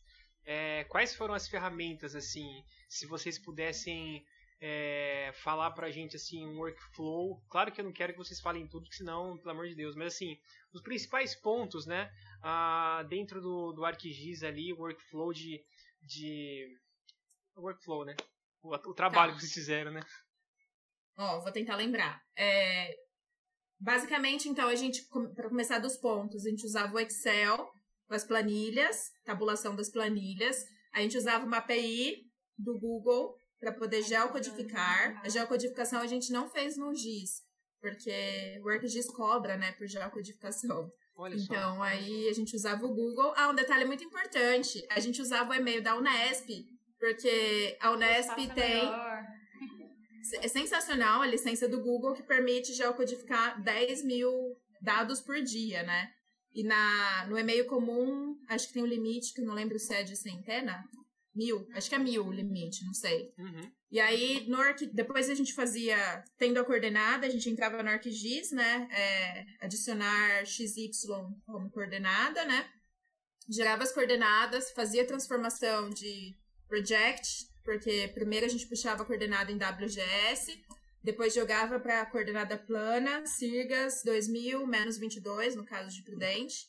é, quais foram as ferramentas, assim, se vocês pudessem é, falar pra gente, assim, um workflow, claro que eu não quero que vocês falem tudo, senão, pelo amor de Deus, mas assim, os principais pontos, né, ah, dentro do, do ArcGIS ali, o workflow de, de workflow, né, o, o trabalho Tá. que vocês fizeram, né. Ó, vou tentar lembrar. É, basicamente, então, a gente, para começar dos pontos, a gente usava o Excel com as planilhas, tabulação das planilhas. A gente usava uma API do Google para poder geocodificar. A geocodificação a gente não fez no GIS, porque o ArcGIS cobra, né, por geocodificação. Olha só. Então, aí a gente usava o Google. Ah, um detalhe muito importante: a gente usava o e-mail da Unesp, porque a Unesp tem. É sensacional a licença do Google que permite geocodificar 10 mil dados por dia, né? E na, no e-mail comum, acho que tem um limite, que eu não lembro se é de centena. Mil, acho que é mil o limite, não sei. Uhum. E aí, no Arq, depois a gente fazia, tendo a coordenada, a gente entrava no ArcGIS, né? É, adicionar XY como coordenada, né? Gerava as coordenadas, fazia transformação de project, porque primeiro a gente puxava a coordenada em WGS, depois jogava para a coordenada plana, Sirgas 2000 menos 22, no caso de Prudente.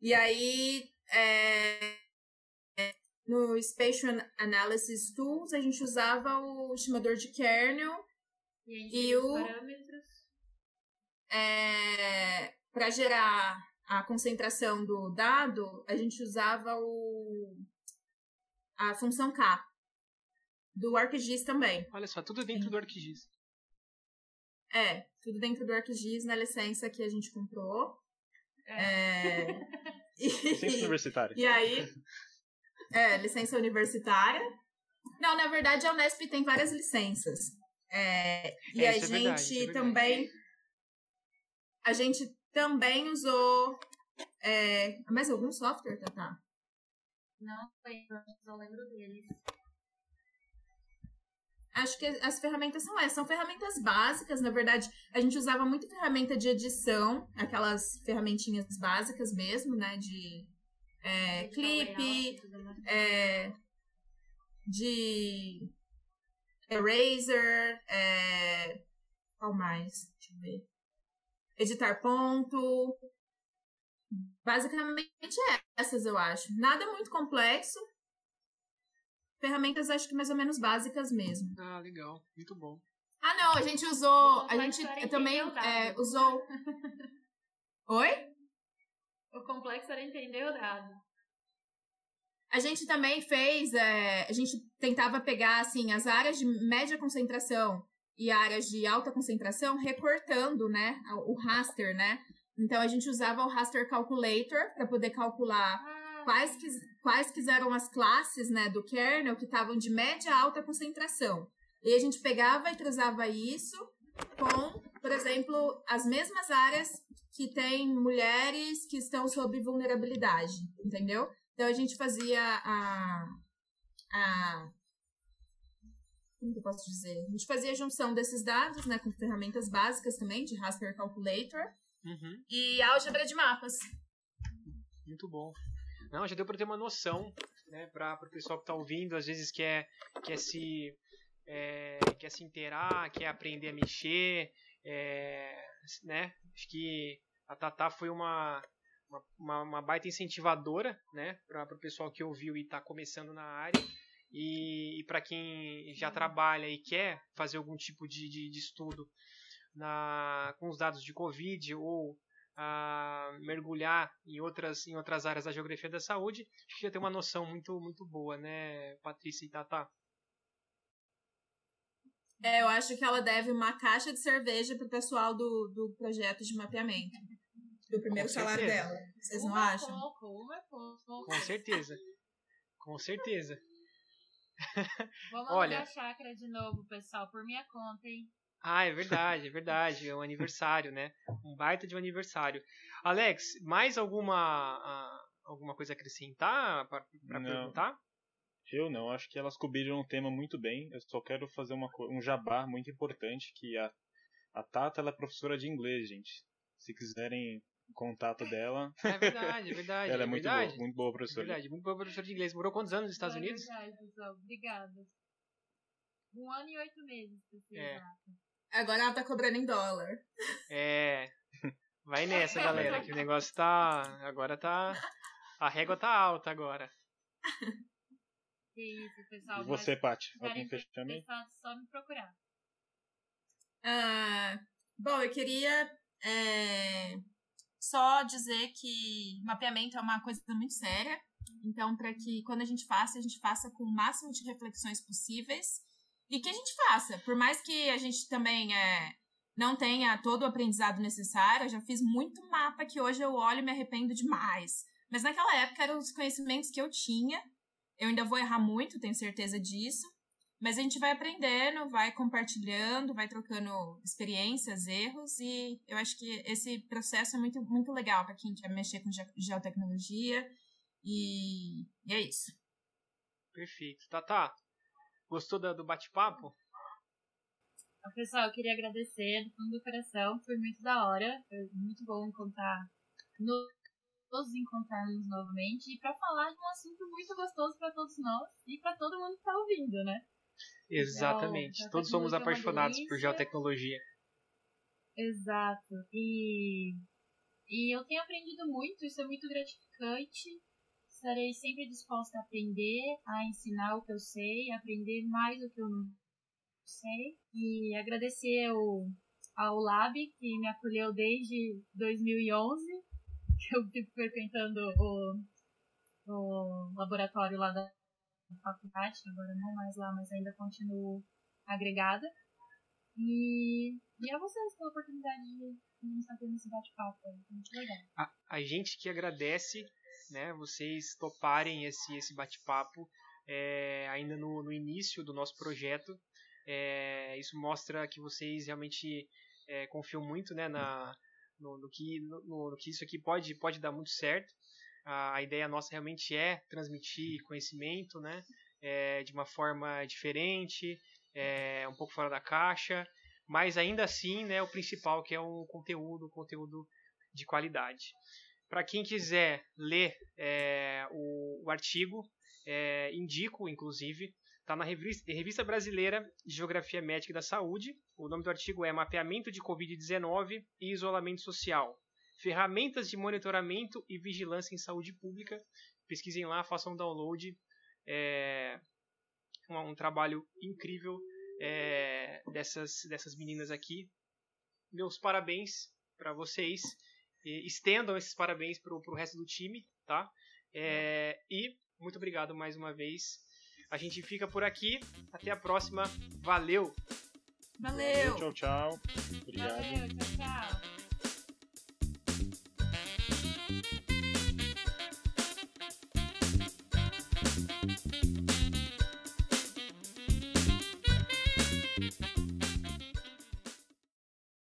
E aí, é, no Spatial Analysis Tools, a gente usava o estimador de kernel E, a gente E o- parâmetros. é, para gerar a concentração do dado, a gente usava o, a função K do ArcGIS também. Olha só, tudo dentro do ArcGIS. É, tudo dentro do ArcGIS na licença que a gente comprou. É, Ciência e, universitária. e aí, é, licença universitária. Não, na verdade a Unesp tem várias licenças. É, e É, a é gente verdade, é verdade. também. A gente também usou. É, mais algum software, Tatá? Não lembro, só lembro deles. Acho que as ferramentas são essas, são ferramentas básicas, na verdade. A gente usava muito ferramenta de edição, aquelas ferramentinhas básicas mesmo, né? De é, clipe, é, de eraser, é, qual mais? Deixa eu ver. Editar ponto. Basicamente essas, eu acho. Nada muito complexo. Ferramentas, acho que mais ou menos básicas mesmo. Ah, legal. Muito bom. Ah, não, a gente usou. A gente também é, usou. Oi? O complexo era entender o dado. A gente também fez. é, a gente tentava pegar assim as áreas de média concentração e áreas de alta concentração, recortando, né? O raster, né? Então a gente usava o raster calculator para poder calcular Ah, quais, quis, quais que eram as classes né, do kernel que estavam de média a alta concentração. E a gente pegava e cruzava isso com, por exemplo, as mesmas áreas que tem mulheres que estão sob vulnerabilidade, entendeu? Então a gente fazia a. a como que eu posso dizer? A gente fazia a junção desses dados, né, com ferramentas básicas também, de Raspberry Calculator Uhum, e álgebra de mapas. muito bom. Não, já deu para ter uma noção, né, para o pessoal que está ouvindo, às vezes quer, quer se é, quer se inteirar, quer aprender a mexer, é, né? Acho que a Tatá foi uma, uma, uma baita incentivadora, né, para o pessoal que ouviu e está começando na área. E, e para quem já trabalha e quer fazer algum tipo de, de, de estudo na, com os dados de Covid ou a mergulhar em outras, em outras áreas da geografia da saúde, acho que já tem uma noção muito, muito boa, né, Patrícia e Tata? É, eu acho que ela deve uma caixa de cerveja pro pessoal do, do projeto de mapeamento. Do primeiro salário dela. Vocês não uma acham? pouco, uma pouco. Com certeza. Com certeza. Vamos Olha- a chácara de novo, pessoal, por minha conta, hein? Ah, é verdade, é verdade. É um aniversário, né? Um baita de um aniversário. Alex, mais alguma, ah, alguma coisa a acrescentar para Não. Perguntar? Eu não, acho que elas cobriram o tema muito bem. Eu só quero fazer uma, um jabá muito importante, que a, a Tata ela é professora de inglês, gente. Se quiserem o contato dela, É verdade, é verdade. ela é, é muito verdade. boa, muito boa É professora. verdade, muito boa professora de inglês. Morou quantos anos nos Estados É Unidos? verdade, pessoal. Obrigada. Um ano e oito meses, É. Agora ela tá cobrando em dólar. É. Vai nessa, galera, que o negócio tá. Agora tá. A régua tá alta agora. Que isso, pessoal. E você, Paty? Algum fechamento? só me procurar. Ah, bom, eu queria é, só dizer que mapeamento é uma coisa muito séria. Então, para que quando a gente faça, a gente faça com o máximo de reflexões possíveis e que a gente faça. Por mais que a gente também é, não tenha todo o aprendizado necessário, eu já fiz muito mapa que hoje eu olho e me arrependo demais. Mas naquela época eram os conhecimentos que eu tinha. Eu ainda vou errar muito, tenho certeza disso. Mas a gente vai aprendendo, vai compartilhando, vai trocando experiências, erros, e eu acho que esse processo é muito, muito legal para quem quer mexer com ge- geotecnologia. E, e é isso. Perfeito. Tata, gostou da- do bate-papo? Pessoal, eu queria agradecer do fundo do coração, foi muito da hora, foi muito bom encontrar, no- nos encontrarmos novamente e para falar de um assunto muito gostoso para todos nós e para todo mundo que tá ouvindo, né? Exatamente. Então, Todos somos é apaixonados por geotecnologia. Exato. E, e eu tenho aprendido muito, isso é muito gratificante. Estarei sempre disposta a aprender, a ensinar o que eu sei, a aprender mais do que eu não sei. E agradecer ao, ao Lab, que me acolheu desde 2011, que eu fico frequentando o, o laboratório lá da faculdade, agora não mais lá, mas ainda continuo agregada. E, e a vocês pela oportunidade de a gente estar tendo esse bate-papo. Muito legal. A, a gente que agradece, né, vocês toparem esse, esse bate-papo é, ainda no, no início do nosso projeto. É, isso mostra que vocês realmente é, confiam muito, né, na, no, no que, no, no que isso aqui pode, pode dar muito certo. A, a ideia nossa realmente é transmitir conhecimento, né, é, de uma forma diferente, é, um pouco fora da caixa, mas ainda assim, né, o principal que é um conteúdo, conteúdo de qualidade. Para quem quiser ler é, o, o artigo, é, indico, inclusive, está na revista, Brasileira de Geografia Médica e da Saúde. O nome do artigo é Mapeamento de Covid-19 e Isolamento Social. Ferramentas de monitoramento e vigilância em saúde pública. Pesquisem lá, façam download. É um, um trabalho incrível é, dessas, dessas meninas aqui. Meus parabéns para vocês. E estendam esses parabéns para o resto do time, tá? É, e muito obrigado mais uma vez. A gente fica por aqui. Até a próxima. Valeu! Valeu! Tchau, tchau. Obrigado. Valeu, tchau, tchau.